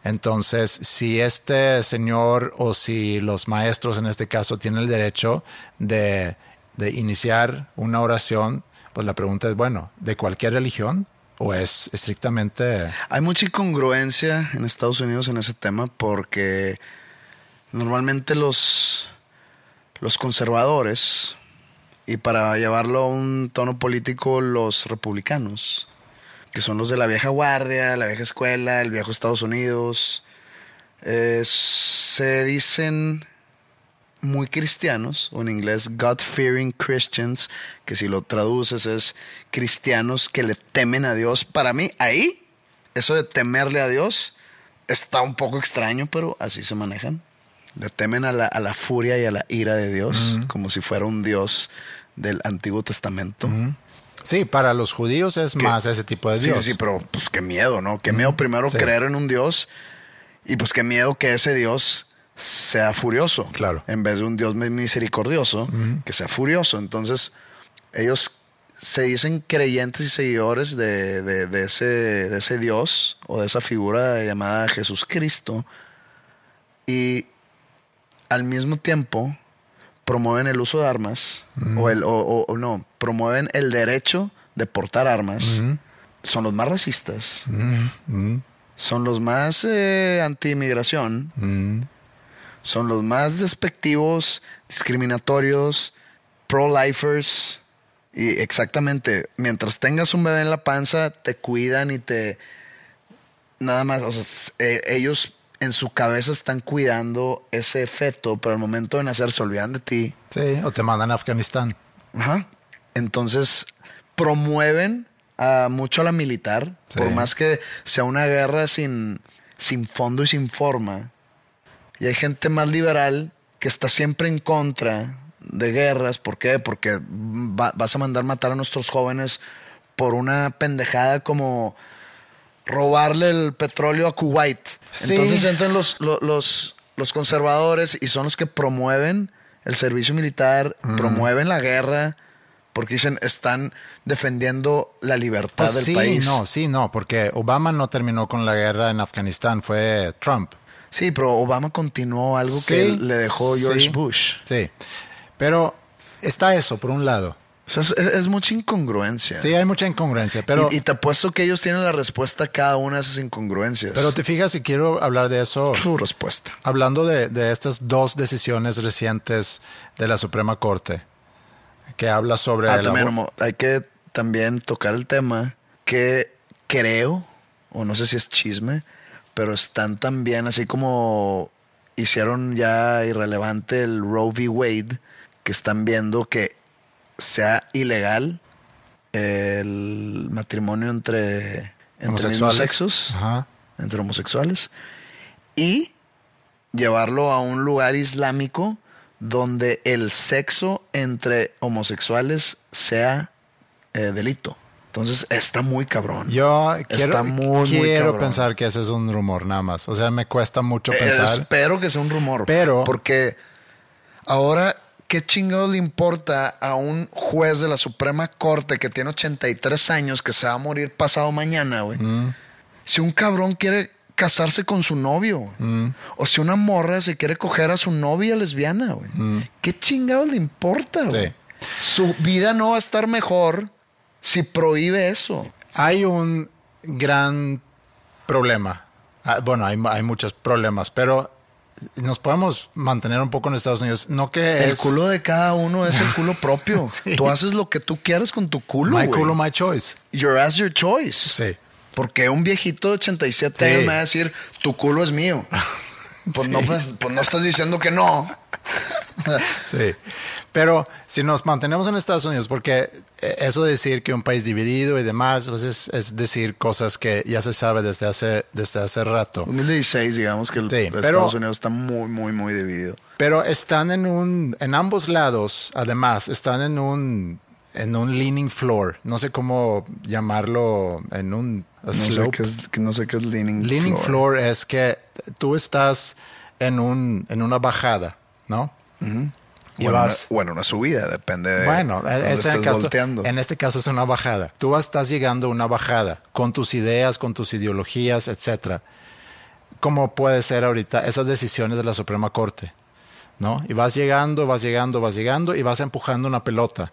Entonces, si este señor o si los maestros en este caso tienen el derecho de, de iniciar una oración, pues la pregunta es, bueno, ¿de cualquier religión o es estrictamente... Hay mucha incongruencia en Estados Unidos en ese tema porque normalmente los, los conservadores, y para llevarlo a un tono político, los republicanos, que son los de la vieja guardia, la vieja escuela, el viejo Estados Unidos, eh, se dicen muy cristianos, o en inglés God-fearing Christians, que si lo traduces es cristianos que le temen a Dios. Para mí, ahí, eso de temerle a Dios está un poco extraño, pero así se manejan. Le temen a la, a la furia y a la ira de Dios, como si fuera un Dios del Antiguo Testamento. Sí, para los judíos es más ese tipo de Sí, Dios. sí, pero pues qué miedo, ¿no? Qué miedo primero Sí. creer en un Dios y pues qué miedo que ese Dios sea furioso. Claro. En vez de un Dios mi- misericordioso, que sea furioso. Entonces, ellos se dicen creyentes y seguidores de, de- de ese, de ese Dios o de esa figura llamada Jesús Cristo y al mismo tiempo promueven el uso de armas o, el, o, o- o no, promueven el derecho de portar armas. Son los más racistas. Son los más eh, anti-inmigración. Son los más despectivos, discriminatorios, pro-lifers. Y exactamente, mientras tengas un bebé en la panza, te cuidan y te... Nada más, o sea, s- eh, ellos en su cabeza están cuidando ese feto, pero al momento de nacer se olvidan de ti. Sí, o te mandan a Afganistán. Ajá. Entonces promueven a mucho a la militar, Sí. por más que sea una guerra sin, sin fondo y sin forma. Y hay gente más liberal que está siempre en contra de guerras. ¿Por qué? Porque va- vas a mandar matar a nuestros jóvenes por una pendejada como robarle el petróleo a Kuwait. Sí. Entonces entran los, lo- los, los conservadores y son los que promueven el servicio militar, Mm. promueven la guerra, porque dicen están defendiendo la libertad Pues del sí, país. no, sí, no, porque Obama no terminó con la guerra en Afganistán, fue Trump. Sí, pero Obama continuó algo Sí, que le dejó George sí, Bush. Sí, pero está eso, por un lado. O sea, es, es mucha incongruencia. Sí, hay mucha incongruencia, pero, y, y te apuesto que ellos tienen la respuesta a cada una de esas incongruencias. pero te fijas y quiero hablar de eso. su respuesta. Hablando de, de estas dos decisiones recientes de la Suprema Corte, que habla sobre Ah, el también hay que también tocar el tema que creo, o no sé si es chisme, pero están también así como hicieron ya irrelevante el Roe v. Wade, que están viendo que sea ilegal el matrimonio entre, entre mismos homosexuales. sexos, Ajá. entre homosexuales, y llevarlo a un lugar islámico donde el sexo entre homosexuales sea eh, delito. Entonces está muy cabrón. Yo quiero, muy pensar que ese es un rumor nada más. O sea, me cuesta mucho Eh, pensar. espero que sea un rumor. Pero- Porque ahora, ¿qué chingados le importa a un juez de la Suprema Corte que tiene 83 años que se va a morir pasado mañana, güey? Mm. Si un cabrón quiere casarse con su novio. Mm. o si una morra se quiere coger a su novia lesbiana, güey. ¿Qué chingados le importa, güey? Mm. Sí. Su vida no va a estar mejor si prohíbe eso. Hay un gran problema. Ah, Bueno, hay, hay muchos problemas, pero nos podemos mantener un poco en Estados Unidos. No que El es culo de cada uno es el culo propio. Sí. Tú haces lo que tú quieres con tu culo. my culo, my choice. Your ass, your choice. Sí. Porque un viejito de 87 Sí. años me va a decir, tu culo es mío. Pues, Sí. no, pues, pues no estás diciendo que no. Sí. Pero si nos mantenemos en Estados Unidos, porque eh, eso de decir que un país dividido y demás, pues es, es decir cosas que ya se sabe desde hace, desde hace rato. 2016, digamos que el, Sí, Estados pero- Unidos está muy, muy, muy dividido. Pero están en un, en ambos lados, además, están en un, en un leaning floor. No sé cómo llamarlo en un No sé, qué es, no sé qué es leaning, Leaning floor. floor es que tú estás en un, en una bajada, ¿no? Y Bueno, vas- una, bueno, una subida, depende de Bueno, dónde este en, estés el caso, volteando. en este caso es una bajada. Tú vas- estás llegando a una bajada con tus ideas, con tus ideologías, etcétera. Como puede ser ahorita esas decisiones de la Suprema Corte, ¿no? Y vas llegando, vas llegando, vas llegando y vas empujando una pelota.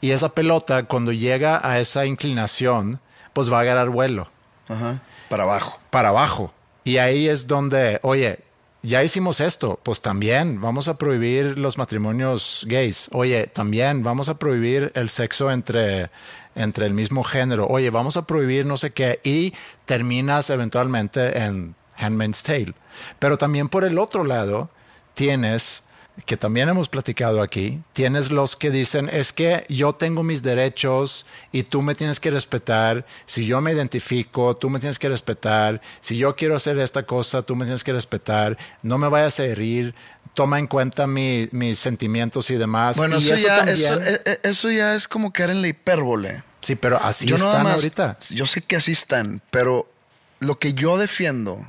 Y esa pelota, cuando llega a esa inclinación, pues va a agarrar vuelo Ajá, para abajo. para abajo. Y ahí es donde, oye, ya hicimos esto, pues también vamos a prohibir los matrimonios gays. Oye, también vamos a prohibir el sexo entre, entre el mismo género. Oye, vamos a prohibir no sé qué. Y terminas eventualmente en Handmaid's Tale. Pero también por el otro lado tienes que también hemos platicado aquí, tienes los que dicen, es que yo tengo mis derechos y tú me tienes que respetar, si yo me identifico, tú me tienes que respetar, si yo quiero hacer esta cosa, tú me tienes que respetar, no me vayas a herir, toma en cuenta mis sentimientos y demás. Bueno, eso, ya, eh, eh, eso, ya es como caer en la hipérbole. Sí, pero así están ahorita. Yo sé que así están, pero lo que yo defiendo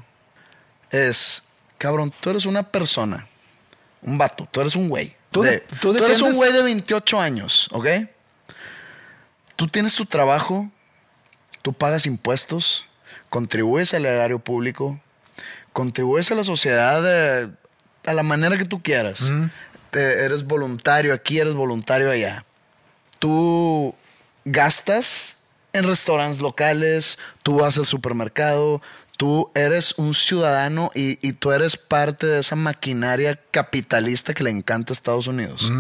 es, cabrón, tú eres una persona un vato, tú eres un güey. Tú, eres un güey de 28 años, ¿ok? Tú tienes tu trabajo, tú pagas impuestos, contribuyes al erario público, contribuyes a la sociedad a la manera que tú quieras. eres voluntario aquí, eres voluntario allá. Tú gastas en restaurantes locales, tú vas al supermercado, tú eres un ciudadano y, tú eres parte de esa maquinaria capitalista que le encanta a Estados Unidos.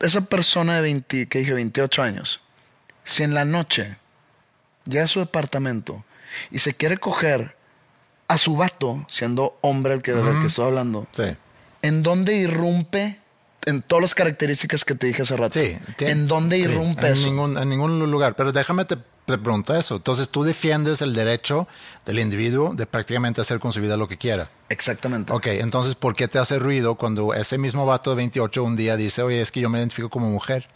Esa persona de 20, que dije 28 años, si en la noche llega a su departamento y se quiere coger a su vato, siendo hombre el que, del que estoy hablando, ¿en dónde irrumpe? En todas las características que te dije hace rato. ¿En dónde irrumpe eso? Ningún, en ningún lugar. Pero déjame te te pregunta eso. Entonces tú defiendes el derecho del individuo de prácticamente hacer con su vida lo que quiera. Exactamente. Ok, entonces ¿por qué te hace ruido cuando ese mismo vato de 28 un día dice, oye, es que yo me identifico como mujer?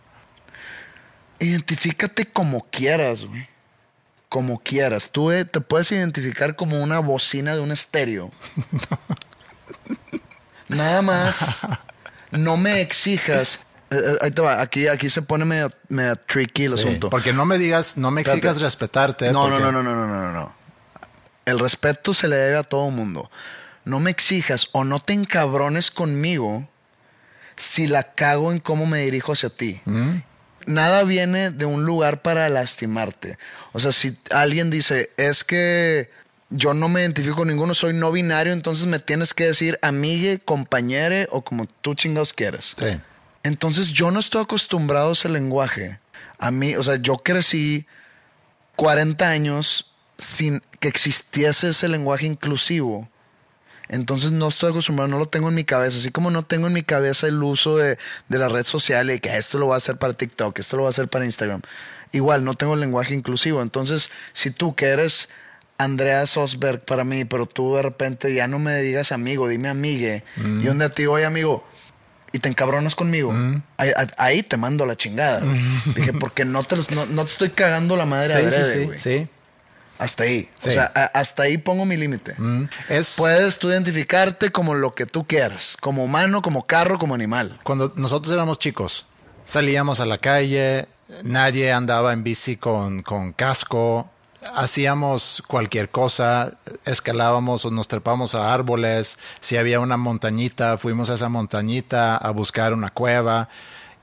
Identifícate como quieras, güey. Como quieras. Tú eh, te puedes identificar como una bocina de un estéreo. Nada más. No me exijas eh, eh, ahí te va, aquí, aquí se pone medio, tricky el asunto. Porque no me digas, no me exijas respetarte. No, no, no, no, no, no, no, no. El respeto se le debe a todo mundo. No me exijas o no te encabrones conmigo si la cago en cómo me dirijo hacia ti. Mm. Nada viene de un lugar para lastimarte. O sea, si alguien dice, es que yo no me identifico con ninguno, soy no binario, entonces me tienes que decir amigue, compañere o como tú chingados quieras. Sí. Entonces yo no estoy acostumbrado a ese lenguaje. A mí, o sea, yo crecí 40 años sin que existiese ese lenguaje inclusivo. Entonces no estoy acostumbrado, no lo tengo en mi cabeza. Así como no tengo en mi cabeza el uso de, la red social y que esto lo voy a hacer para TikTok, esto lo voy a hacer para Instagram. Igual, no tengo el lenguaje inclusivo. Entonces, si tú que eres Andrea Sosberg para mí, pero tú de repente ya no me digas amigo, dime amigue. Mm. Y un día te digo, oye amigo, y te encabronas conmigo, ahí, te mando la chingada. Dije, porque no te, no, te estoy cagando la madre sí, sí, sí, sí, Hasta ahí. O sea, hasta ahí pongo mi límite. Puedes tú identificarte como lo que tú quieras, como humano, como carro, como animal. Cuando nosotros éramos chicos, salíamos a la calle, nadie andaba en bici con, con casco, hacíamos cualquier cosa, escalábamos o nos trepamos a árboles, si había una montañita, fuimos a esa montañita a buscar una cueva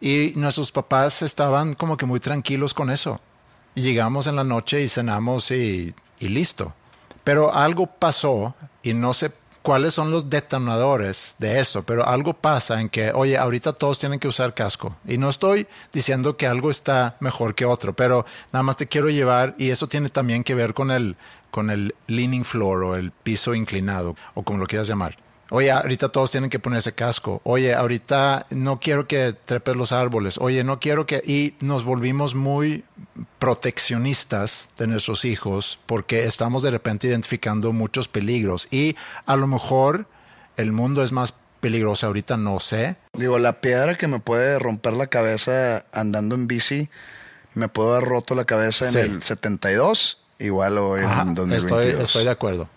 y nuestros papás estaban como que muy tranquilos con eso. Llegamos en la noche y cenamos y, y listo. Pero algo pasó y no sé cuáles son los detonadores de eso, pero algo pasa en que, oye, ahorita todos tienen que usar casco. Y no estoy diciendo que algo está mejor que otro, pero nada más te quiero llevar y eso tiene también que ver con el, con el leaning floor o el piso inclinado o como lo quieras llamar. Oye, ahorita todos tienen que ponerse casco. Oye, ahorita no quiero que trepes los árboles. Oye, no quiero que... Y nos volvimos muy proteccionistas de nuestros hijos porque estamos de repente identificando muchos peligros. Y a lo mejor el mundo es más peligroso ahorita, no sé. Digo, la piedra que me puede romper la cabeza andando en bici, me puedo haber roto la cabeza en el 72, igual o en 2022. Estoy, estoy de acuerdo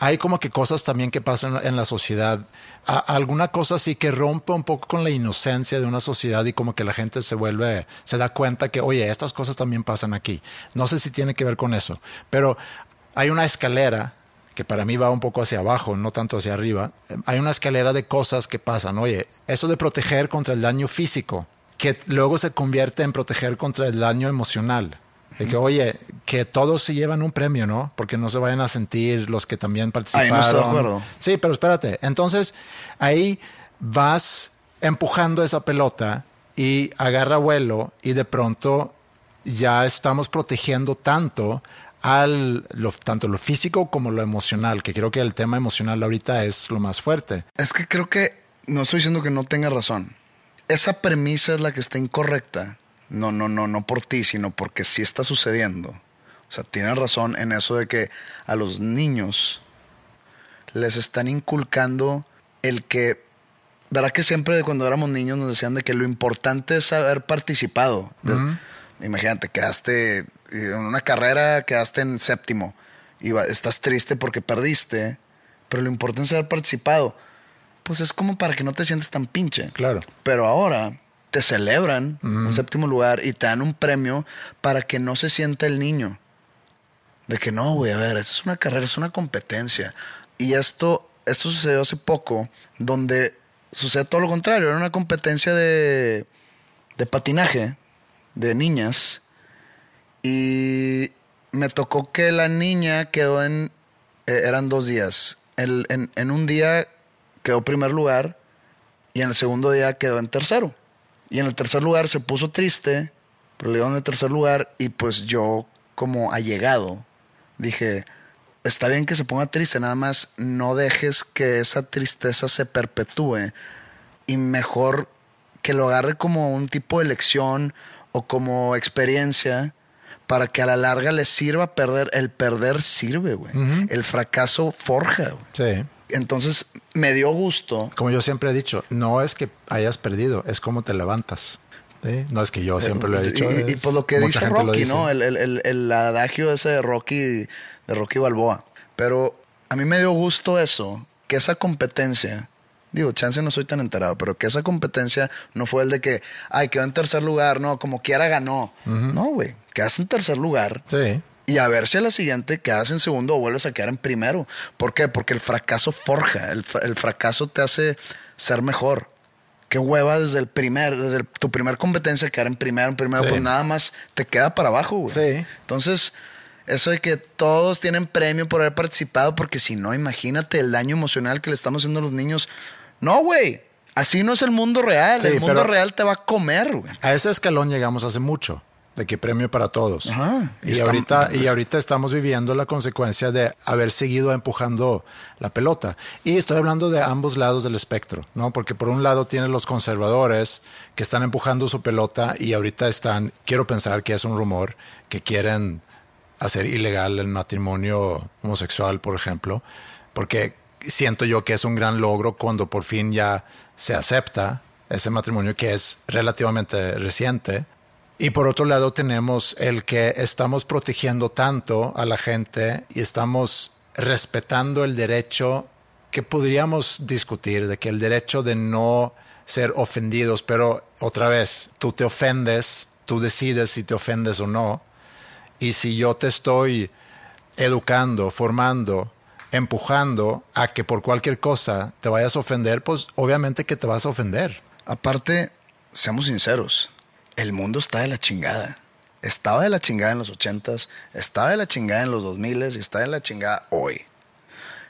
hay como que cosas también que pasan en la sociedad. alguna cosa sí que rompe un poco con la inocencia de una sociedad y como que la gente se vuelve, se da cuenta que, oye, estas cosas también pasan aquí. No sé si tiene que ver con eso, pero hay una escalera que para mí va un poco hacia abajo, no tanto hacia arriba. Hay una escalera de cosas que pasan. Oye, eso de proteger contra el daño físico, que luego se convierte en proteger contra el daño emocional De que, oye, que todos se llevan un premio, ¿no? Porque no se vayan a sentir los que también participaron. Ahí no estoy de acuerdo. Sí, pero espérate. Entonces, ahí vas empujando esa pelota y agarra vuelo y de pronto ya estamos protegiendo tanto al lo, tanto lo físico como lo emocional, que creo que el tema emocional ahorita es lo más fuerte. Es que creo que no estoy diciendo que no tenga razón. Esa premisa es la que está incorrecta. No, no, no, no por ti, sino porque sí está sucediendo. O sea, tienes razón en eso de que a los niños les están inculcando el que, ¿verdad que siempre cuando éramos niños nos decían de que lo importante es haber participado? Imagínate, quedaste en una carrera, quedaste en séptimo y estás triste porque perdiste, pero lo importante es haber participado. Pues es como para que no te sientes tan pinche. Claro. Pero ahora te celebran un séptimo lugar y te dan un premio para que no se sienta el niño. De que no, güey, a ver, es una carrera, es una competencia. Y esto, esto sucedió hace poco, donde sucede todo lo contrario. Era una competencia de, de patinaje de niñas. Y me tocó que la niña quedó en. Eh, eran dos días. en, en un día quedó primer lugar y en el segundo día quedó en tercero. Y en el tercer lugar se puso triste, pero le dio en el tercer lugar y pues yo como allegado dije, está bien que se ponga triste, nada más no dejes que esa tristeza se perpetúe y mejor que lo agarre como un tipo de lección o como experiencia para que a la larga le sirva perder. El perder sirve, güey. El fracaso forja, güey. Sí. Entonces me dio gusto. Como yo siempre he dicho, no es que hayas perdido, es como te levantas. No es que yo siempre lo he dicho. Y, por lo que dice Rocky, ¿no? El, el, el, adagio ese de Rocky, de Rocky Balboa. Pero a mí me dio gusto eso, que esa competencia, digo, chance no soy tan enterado, pero que esa competencia no fue el de que, ay, quedó en tercer lugar, no, como quiera ganó. No, güey, quedas en tercer lugar. Sí y a ver si a la siguiente quedas en segundo o vuelves a quedar en primero. ¿Por qué? Porque el fracaso forja, el, fracaso te hace ser mejor. Qué hueva desde el primer, desde tu primer competencia quedar en primero, en primero, pues nada más te queda para abajo, güey. Sí. Entonces, eso de que todos tienen premio por haber participado, porque si no, imagínate el daño emocional que le estamos haciendo a los niños. No, güey. Así no es el mundo real. el mundo real te va a comer, güey. A ese escalón llegamos hace mucho de que premio para todos. y, ahorita, y pues ahorita estamos viviendo la consecuencia de haber seguido empujando la pelota. Y estoy hablando de ambos lados del espectro, ¿no? Porque por un lado tienes los conservadores que están empujando su pelota y ahorita están, quiero pensar que es un rumor, que quieren hacer ilegal el matrimonio homosexual, por ejemplo, porque siento yo que es un gran logro cuando por fin ya se acepta ese matrimonio que es relativamente reciente y por otro lado tenemos el que estamos protegiendo tanto a la gente y estamos respetando el derecho que podríamos discutir, de que el derecho de no ser ofendidos, pero otra vez, tú te ofendes, tú decides si te ofendes o no. Y si yo te estoy educando, formando, empujando a que por cualquier cosa te vayas a ofender, pues obviamente que te vas a ofender. Aparte, seamos sinceros, el mundo está de la chingada. Estaba de la chingada en los ochentas, estaba de la chingada en los dos miles y está de la chingada hoy.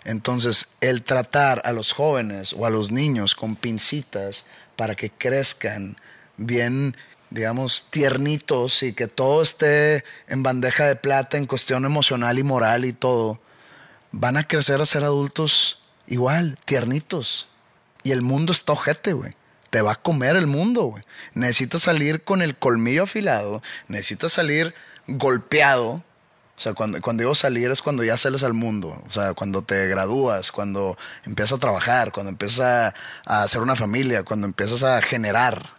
Entonces, el tratar a los jóvenes o a los niños con pincitas para que crezcan bien, digamos, tiernitos y que todo esté en bandeja de plata en cuestión emocional y moral y todo, van a crecer a ser adultos igual, tiernitos. Y el mundo está ojete, güey te va a comer el mundo, güey. Necesitas salir con el colmillo afilado, necesitas salir golpeado. O sea, cuando, cuando digo salir es cuando ya sales al mundo. O sea, cuando te gradúas, cuando empiezas a trabajar, cuando empiezas a, hacer una familia, cuando empiezas a generar.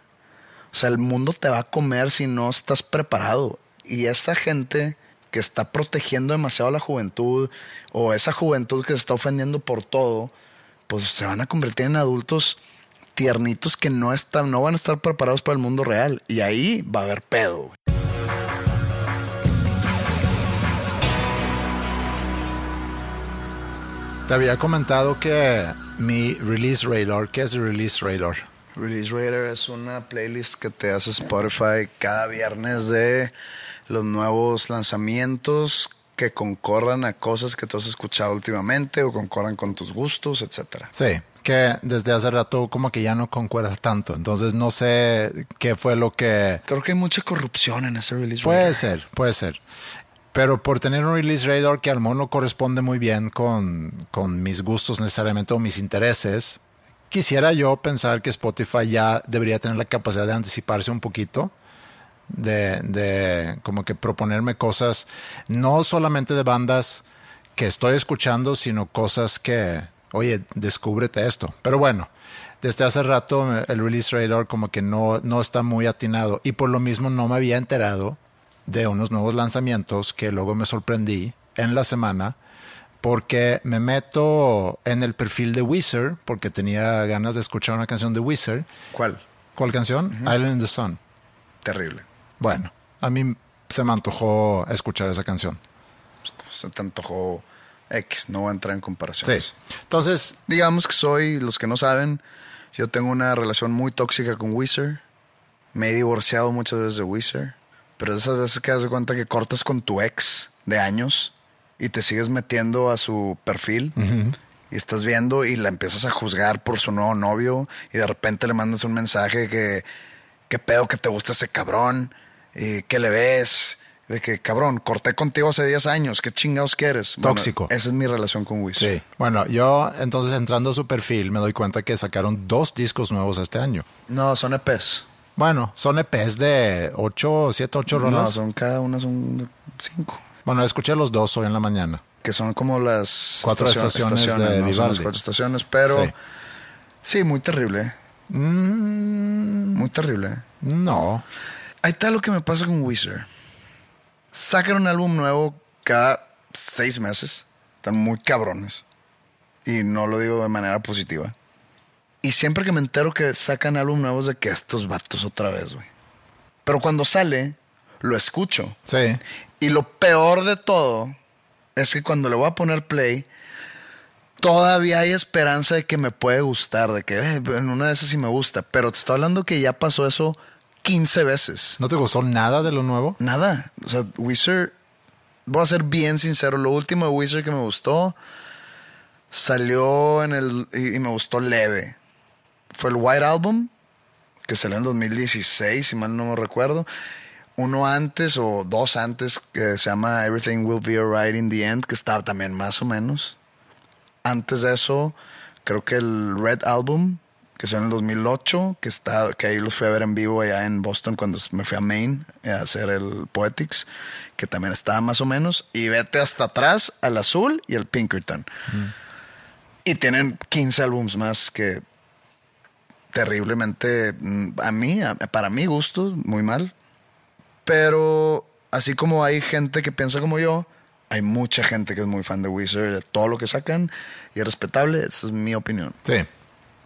O sea, el mundo te va a comer si no estás preparado. Y esa gente que está protegiendo demasiado a la juventud o esa juventud que se está ofendiendo por todo, pues se van a convertir en adultos tiernitos que no, están, no van a estar preparados para el mundo real. Y ahí va a haber pedo. Te había comentado que mi release radar, ¿qué es release radar? Release Radar es una playlist que te hace Spotify cada viernes de los nuevos lanzamientos que concorran a cosas que tú has escuchado últimamente o concorran con tus gustos, etcétera. Sí, que desde hace rato como que ya no concuerda tanto. Entonces no sé qué fue lo que... Creo que hay mucha corrupción en ese Release Puede Radar. ser, puede ser. Pero por tener un release radar que al menos no corresponde muy bien con, con mis gustos necesariamente o mis intereses, quisiera yo pensar que Spotify ya debería tener la capacidad de anticiparse un poquito, de, de como que proponerme cosas, no solamente de bandas que estoy escuchando, sino cosas que, oye, descúbrete esto. Pero bueno, desde hace rato el release radar como que no, no está muy atinado y por lo mismo no me había enterado de unos nuevos lanzamientos que luego me sorprendí en la semana porque me meto en el perfil de Wizard porque tenía ganas de escuchar una canción de Wizard. ¿Cuál? ¿Cuál canción? Island in the Sun. Terrible. Bueno, a mí se me antojó escuchar esa canción. Se te antojó X, no voy a entrar en comparaciones. Sí. Entonces, Digamos que soy, los que no saben, yo tengo una relación muy tóxica con Wizard. Me he divorciado muchas veces de Wizard. Pero esas veces que das de cuenta que cortas con tu ex de años y te sigues metiendo a su perfil y estás viendo y la empiezas a juzgar por su nuevo novio y de repente le mandas un mensaje que qué pedo que te gusta ese cabrón y qué le ves de que cabrón corté contigo hace 10 años qué chingados quieres Bueno, Tóxico. esa es mi relación con Wizard sí. Bueno, yo entonces entrando a su perfil me doy cuenta que sacaron dos discos nuevos este año. no son EPs Bueno, son EPs de 8, 7, 8 no rolas. son cada una son cinco Bueno, escuché los dos hoy en la mañana. que son como las Cuatro estaciones de ¿no? Son las Vivaldi. cuatro estaciones pero Sí. sí, muy terrible Mm, muy terrible no. Ahí está lo que me pasa con Wizard. Sacan un álbum nuevo cada seis meses. Están muy cabrones. Y no lo digo de manera positiva. Y siempre que me entero que sacan álbum nuevos de que estos vatos otra vez, güey. Pero cuando sale, lo escucho. Sí. Y lo peor de todo es que cuando le voy a poner play, todavía hay esperanza de que me puede gustar, de que eh, en una de esas sí me gusta. Pero te estoy hablando que ya pasó eso 15 veces. ¿No te gustó nada de lo nuevo? Nada. O sea, Wizard, voy a ser bien sincero, lo último de Wizard que me gustó salió en el. y, y me gustó leve. Fue el White Album, que salió en 2016, si mal no me recuerdo. Uno antes o dos antes que se llama Everything Will Be Alright in the End, que estaba también más o menos. Antes de eso, creo que el Red Album, que salió en el 2008, que, está, que ahí los fui a ver en vivo allá en Boston cuando me fui a Maine a hacer el Poetics, que también estaba más o menos. Y vete hasta atrás al azul y el Pinkerton. Y tienen 15 álbums más que terriblemente, mm, a mí, para mi gusto, muy mal. Pero así como hay gente que piensa como yo, hay mucha gente que es muy fan de Wizard, de todo lo que sacan y es respetable. Esa es mi opinión. Sí.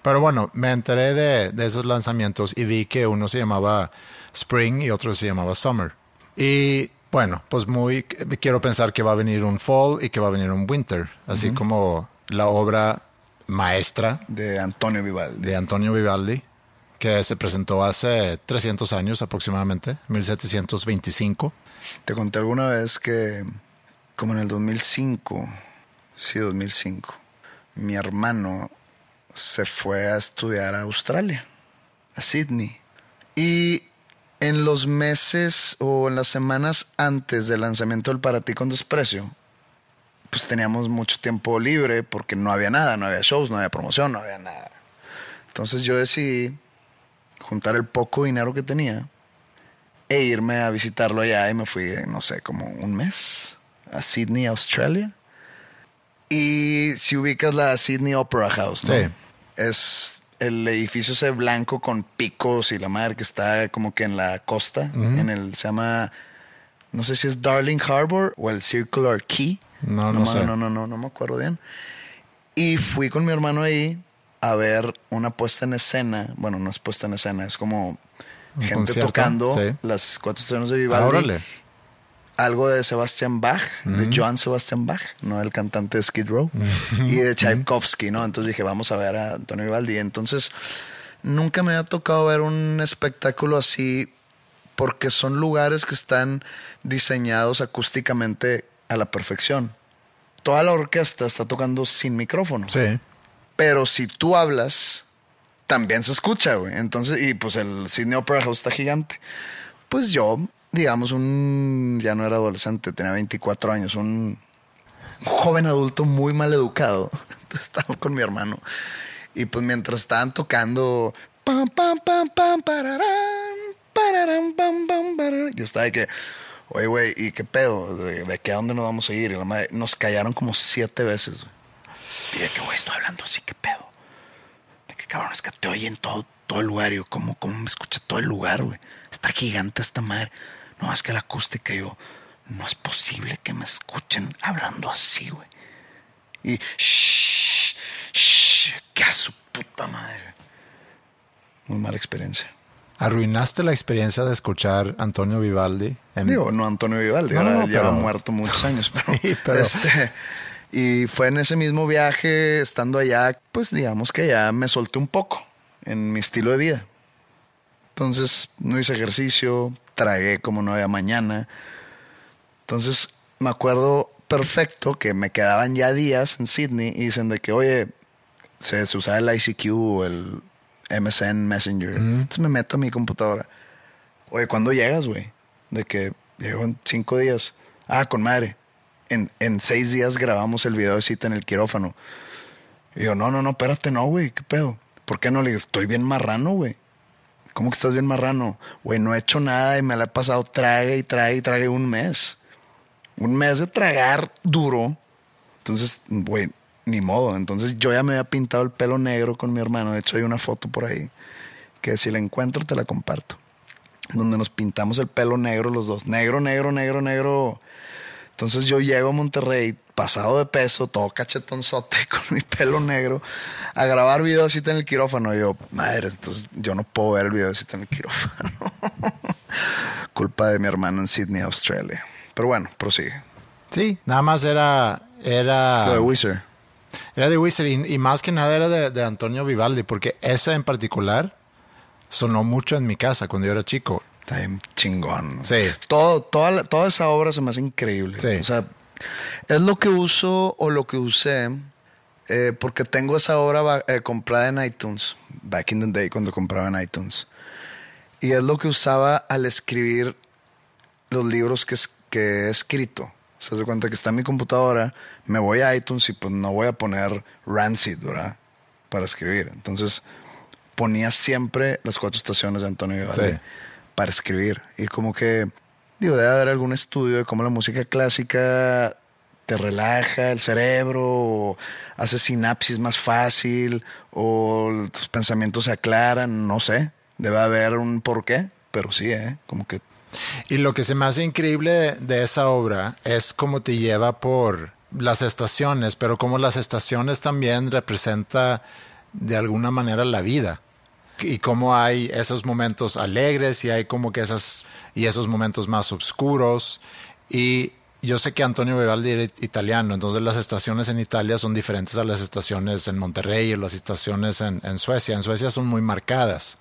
Pero bueno, me enteré de, de esos lanzamientos y vi que uno se llamaba Spring y otro se llamaba Summer. Y bueno, pues muy quiero pensar que va a venir un Fall y que va a venir un Winter, así como la obra maestra De Antonio Vivaldi. de Antonio Vivaldi, que se presentó hace 300 años aproximadamente, 1725. Te conté alguna vez que, como en el 2005, sí, 2005, mi hermano se fue a estudiar a Australia, a Sydney. Y en los meses o en las semanas antes del lanzamiento del Para ti con desprecio, pues teníamos mucho tiempo libre porque no había nada, no había shows, no había promoción, no había nada. Entonces yo decidí juntar el poco dinero que tenía e irme a visitarlo allá y me fui, no sé, como un mes a Sydney, Australia. Y si ubicas la Sydney Opera House. Sí. Es el edificio ese blanco con picos y la madre que está como que en la costa, en el, se llama, no sé si es Darling Harbor o el Circular Key. No, no me- sé. No, no, no, no me acuerdo bien. Y fui con mi hermano ahí a ver una puesta en escena. Bueno, no es puesta en escena, es como gente concierto, tocando sí. las cuatro estaciones de Ah, Vivaldi. órale. Algo de Sebastian Bach, de Johann Sebastian Bach, no el cantante de Skid Row, y de Tchaikovsky, ¿no? Entonces dije, vamos a ver a Antonio Vivaldi. Entonces nunca me ha tocado ver un espectáculo así porque son lugares que están diseñados acústicamente a la perfección. Toda la orquesta está tocando sin micrófono. Sí. Pero si tú hablas, también se escucha, güey. Entonces, y pues el Sydney Opera House está gigante. Pues yo, digamos, un. Ya no era adolescente, tenía 24 años, un, joven adulto muy mal educado. Estaba con mi hermano. Y pues mientras estaban tocando. Pam, pam, pam, pam, pararán, pararán, pam, pam, pararán, Yo estaba de que. Oye, güey, ¿y qué pedo? ¿De, qué a dónde nos vamos a ir? Y la madre, nos callaron como siete veces. Y de que, güey, estoy hablando así, ¿qué pedo? De que, cabrón, es que te oyen todo, todo el lugar. Y ¿cómo, ¿cómo me escucha todo el lugar, güey? Está gigante esta madre. No, es que la acústica, yo, no es posible que me escuchen hablando así, güey. Y, shh, shh, que a su puta madre. Muy mala experiencia. Arruinaste la experiencia de escuchar Antonio Vivaldi. En... Digo, no Antonio Vivaldi, No, ahora no, lleva pero- muerto muchos años. Pero, Sí, pero- este, y fue en ese mismo viaje, estando allá, pues digamos que ya me solté un poco en mi estilo de vida. Entonces no hice ejercicio, tragué como no había mañana. Entonces me acuerdo perfecto que me quedaban ya días en Sydney y dicen de que, oye, se, se usaba el ICQ o el MSN Messenger. Entonces me meto a mi computadora. Oye, ¿cuándo llegas, güey? De que llego en cinco días. Ah, con madre. En, en seis días grabamos el video de cita en el quirófano. Y yo, no, no, no, espérate, no, güey, ¿qué pedo? ¿Por qué no? Le digo, estoy bien marrano, güey. ¿Cómo que estás bien marrano? Güey, no he hecho nada y me la he pasado trague y trague y trague un mes. Un mes de tragar duro. Entonces, güey, ni modo. Entonces yo ya me había pintado el pelo negro con mi hermano. De hecho, hay una foto por ahí que si la encuentro te la comparto. Donde nos pintamos el pelo negro los dos. Negro, negro, negro, negro. Entonces yo llego a Monterrey, pasado de peso, todo cachetonzote, con mi pelo negro, a grabar video de cita en el quirófano. Y yo, madre, entonces yo no puedo ver el video cita en el quirófano. Culpa de mi hermano en Sydney, Australia. Pero bueno, prosigue. Sí, nada más era. Era, Lo de Wizard. era de Wizard y, y más que nada era de, de Antonio Vivaldi, porque esa en particular sonó mucho en mi casa cuando yo era chico. Está bien chingón. Sí. Todo, toda, toda esa obra se me hace increíble. Sí. O sea, es lo que uso o lo que usé eh, porque tengo esa obra eh, comprada en iTunes. Back in the day cuando compraba en iTunes. Y es lo que usaba al escribir los libros que, es- que he escrito. Se hace cuenta que está en mi computadora, me voy a iTunes y pues no voy a poner Rancid, ¿verdad? Para escribir. Entonces ponía siempre las cuatro estaciones de Antonio Vivaldi Sí. Para escribir. Y como que, digo, debe haber algún estudio de cómo la música clásica te relaja el cerebro, hace sinapsis más fácil, o tus pensamientos se aclaran, no sé. Debe haber un porqué, pero sí, ¿eh? Como que Y lo que se me hace increíble de, de esa obra es cómo te lleva por las estaciones, pero cómo las estaciones también representa de alguna manera la vida. Y cómo hay esos momentos alegres y hay como que esas y esos momentos más oscuros. Y yo sé que Antonio Vivaldi era italiano, entonces las estaciones en Italia son diferentes a las estaciones en Monterrey o las estaciones en, en Suecia. En Suecia son muy marcadas.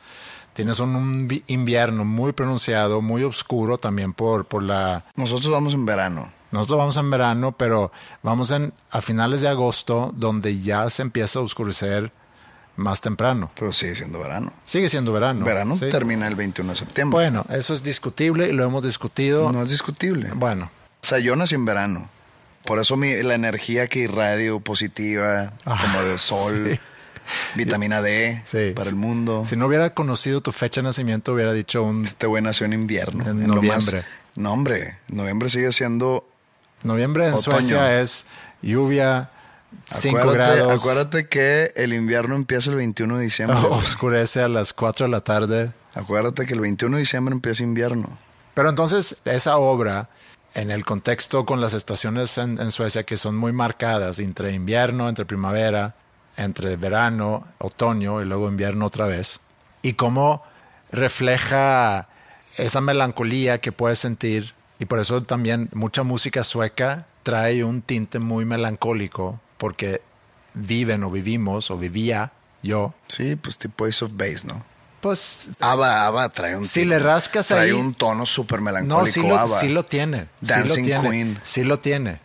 Tienes un, un vi- invierno muy pronunciado, muy oscuro también por, por la... nosotros vamos en verano. Nosotros vamos en verano, pero vamos en, a finales de agosto, donde ya se empieza a oscurecer más temprano. Pero sigue siendo verano. Sigue siendo verano. verano sí. termina el 21 de septiembre. Bueno, eso es discutible y lo hemos discutido. no es discutible. Bueno, O sea, yo nací en verano. Por eso mi, la energía que irradio positiva, Ah, como de sol, sí. vitamina D sí. para el mundo. Si no hubiera conocido tu fecha de nacimiento, hubiera dicho un Este güey nació en invierno. En noviembre. más- no, hombre. Noviembre sigue siendo. noviembre en Otoño. Suecia es lluvia, 5 acuérdate, grados, Acuérdate que el invierno empieza el 21 de diciembre. güey. oscurece a las 4 de la tarde. Acuérdate que el 21 de diciembre empieza invierno. Pero entonces esa obra, en el contexto con las estaciones en, en Suecia que son muy marcadas, entre invierno, entre primavera, entre verano, otoño y luego invierno otra vez, y cómo refleja esa melancolía que puedes sentir, y por eso también mucha música sueca trae un tinte muy melancólico, porque viven o vivimos o vivía yo. Sí, pues tipo Ace of Base, ¿no? Pues Ava, Ava trae un Si tipo- le rascas trae ahí- un tono súper no, melancólico. sí lo, Ava. sí lo tiene. sí lo Dancing tiene, Queen. Sí lo tiene.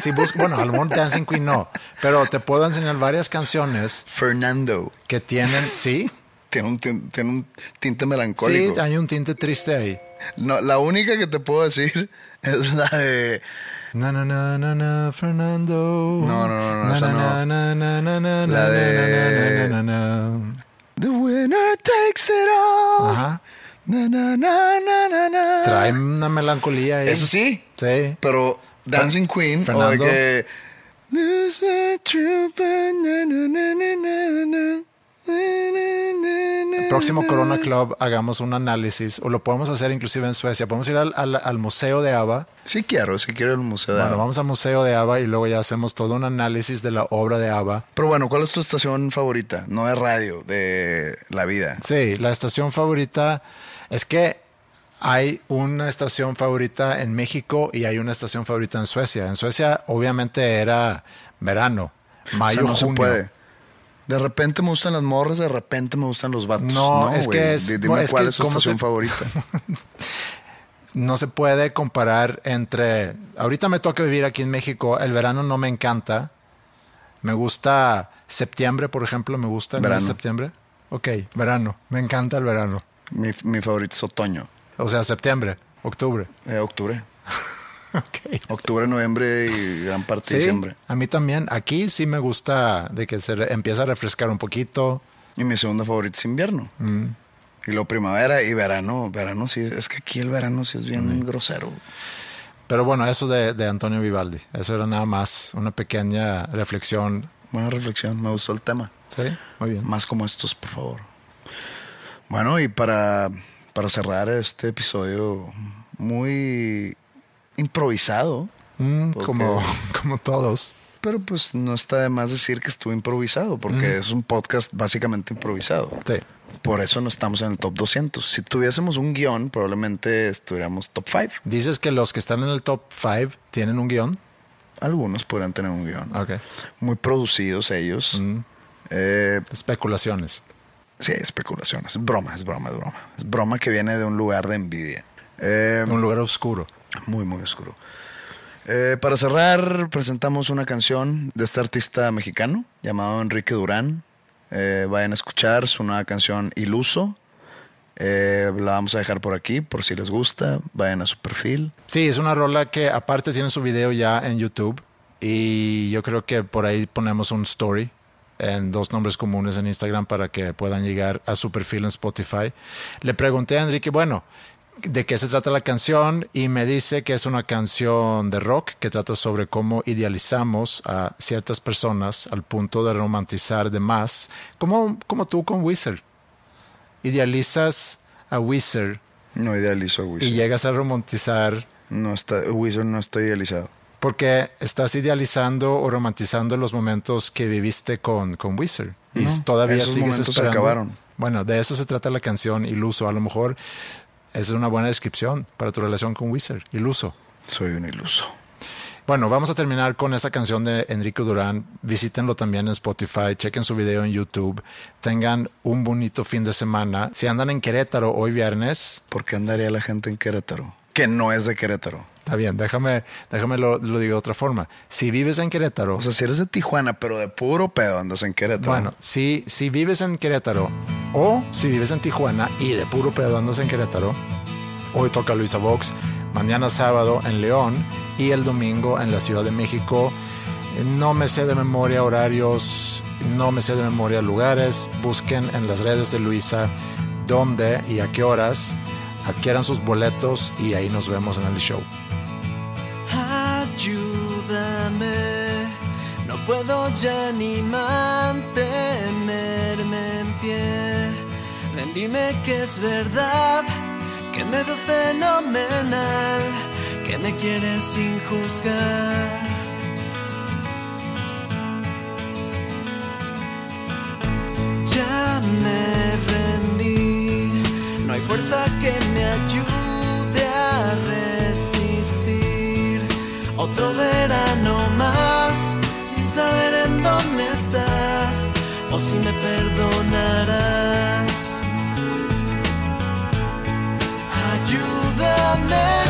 Si bus- bueno, a lo mejor Dancing Queen no, pero te puedo enseñar varias canciones Fernando que tienen, sí, tiene un, tiene un tinte sí, melancólico. hay un tinte triste ahí. No, la única que te puedo decir es la de Na na na na na Fernando. No, no, no, no, esa no. na, na, na, na, La de-. The winner takes it all. Ajá. Na, na, na, na, na, na. Trae una melancolía ahí. Eso sí. Sí. Pero Dancing Queen Fernando. o de que There's a trooper, na, na, na, na, na, na, Próximo na. Corona Club hagamos un análisis, o lo podemos hacer inclusive en Suecia. Podemos ir al, al- al Museo de ABBA. Sí quiero, sí quiero el museo de Bueno, ABBA. vamos al Museo de ABBA y luego ya hacemos todo un análisis de la obra de ABBA. Pero bueno, ¿cuál es tu estación favorita? No de radio, de la vida. Sí, la estación favorita es que hay una estación favorita en México y hay una estación favorita en Suecia. En Suecia obviamente era verano, mayo, o sea, no junio. se puede. De repente me gustan las morras, de repente me gustan los vatos. No, es güey. que es- Di- no, Dime es cuál que es cómo estación se- favorita. No se puede comparar entre... Ahorita me toca vivir aquí en México, el verano no me encanta. Me gusta septiembre, por ejemplo, me gusta el Verano. septiembre. Ok, verano, me encanta el verano. mi, mi favorito es otoño. O sea, septiembre, octubre. Eh, octubre. Ok. Octubre, noviembre y gran parte Sí, de diciembre. a mí también. Aquí sí me gusta de que se empieza a refrescar un poquito. Y mi segunda favorita es invierno. Mm. Y luego primavera y verano. Verano sí, es que aquí el verano sí es bien grosero. Pero bueno, eso de, de Antonio Vivaldi. Eso era nada más una pequeña reflexión. Buena reflexión, me gustó el tema. Sí, muy bien. Más como estos, por favor. Bueno, y para, para cerrar este episodio muy improvisado, Mm, porque- como, como todos. pero pues no está de más decir que estuvo improvisado, porque es un podcast básicamente improvisado. Sí. Por eso no estamos en el top 200. Si tuviésemos un guion, probablemente estuviéramos top 5. Dices que los que están en el top 5 tienen un guion. Algunos podrían tener un guion. Ok. Muy producidos ellos. Eh, Especulaciones. sí, especulaciones. Es broma, es broma, es broma. Es broma que viene de un lugar de envidia. Eh, Un lugar oscuro. Muy, muy oscuro. Eh, para cerrar, presentamos una canción de este artista mexicano llamado Enrique Durán. Eh, vayan a escuchar su nueva canción Iluso. Eh, la vamos a dejar por aquí por si les gusta. Vayan a su perfil. Sí, es una rola que aparte tiene su video ya en YouTube. Y yo creo que por ahí ponemos un story en dos nombres comunes en Instagram para que puedan llegar a su perfil en Spotify. Le pregunté a Enrique, bueno, de qué se trata la canción y me dice que es una canción de rock que trata sobre cómo idealizamos a ciertas personas al punto de romantizar de más, como, como tú con Wizard. Idealizas a Wizard No idealizo a y Wizard. llegas a romantizar No está, Wizard no está idealizado. porque estás idealizando o romantizando los momentos que viviste con, con Wizard. Y todavía esos sigues momentos se esperando. acabaron. Bueno, de eso se trata la canción Iluso. A lo mejor es una buena descripción para tu relación con Wizard. Iluso. Soy un iluso. Bueno, vamos a terminar con esa canción de Enrique Durán. Visítenlo también en Spotify, chequen su video en YouTube. Tengan un bonito fin de semana. Si andan en Querétaro hoy viernes, ¿Por qué andaría la gente en Querétaro? Que no es de Querétaro. Está bien, déjame, déjame lo, lo digo de otra forma. Si vives en Querétaro, O sea, si eres de Tijuana, pero de puro pedo andas en Querétaro. Bueno, si, si vives en Querétaro o si vives en Tijuana y de puro pedo andas en Querétaro, hoy toca Luisa Vox, mañana sábado en León y el domingo en la Ciudad de México. No me sé de memoria horarios, no me sé de memoria lugares. Busquen en las redes de Luisa dónde y a qué horas. Adquieran sus boletos y ahí nos vemos en el show. Puedo ya ni mantenerme en pie. Ven, dime que es verdad, que me veo fenomenal, que me quieres sin juzgar. Ya me rendí, no hay fuerza que me ayude a resistir. Otro verano más, saber en dónde estás o si me perdonarás. Ayúdame.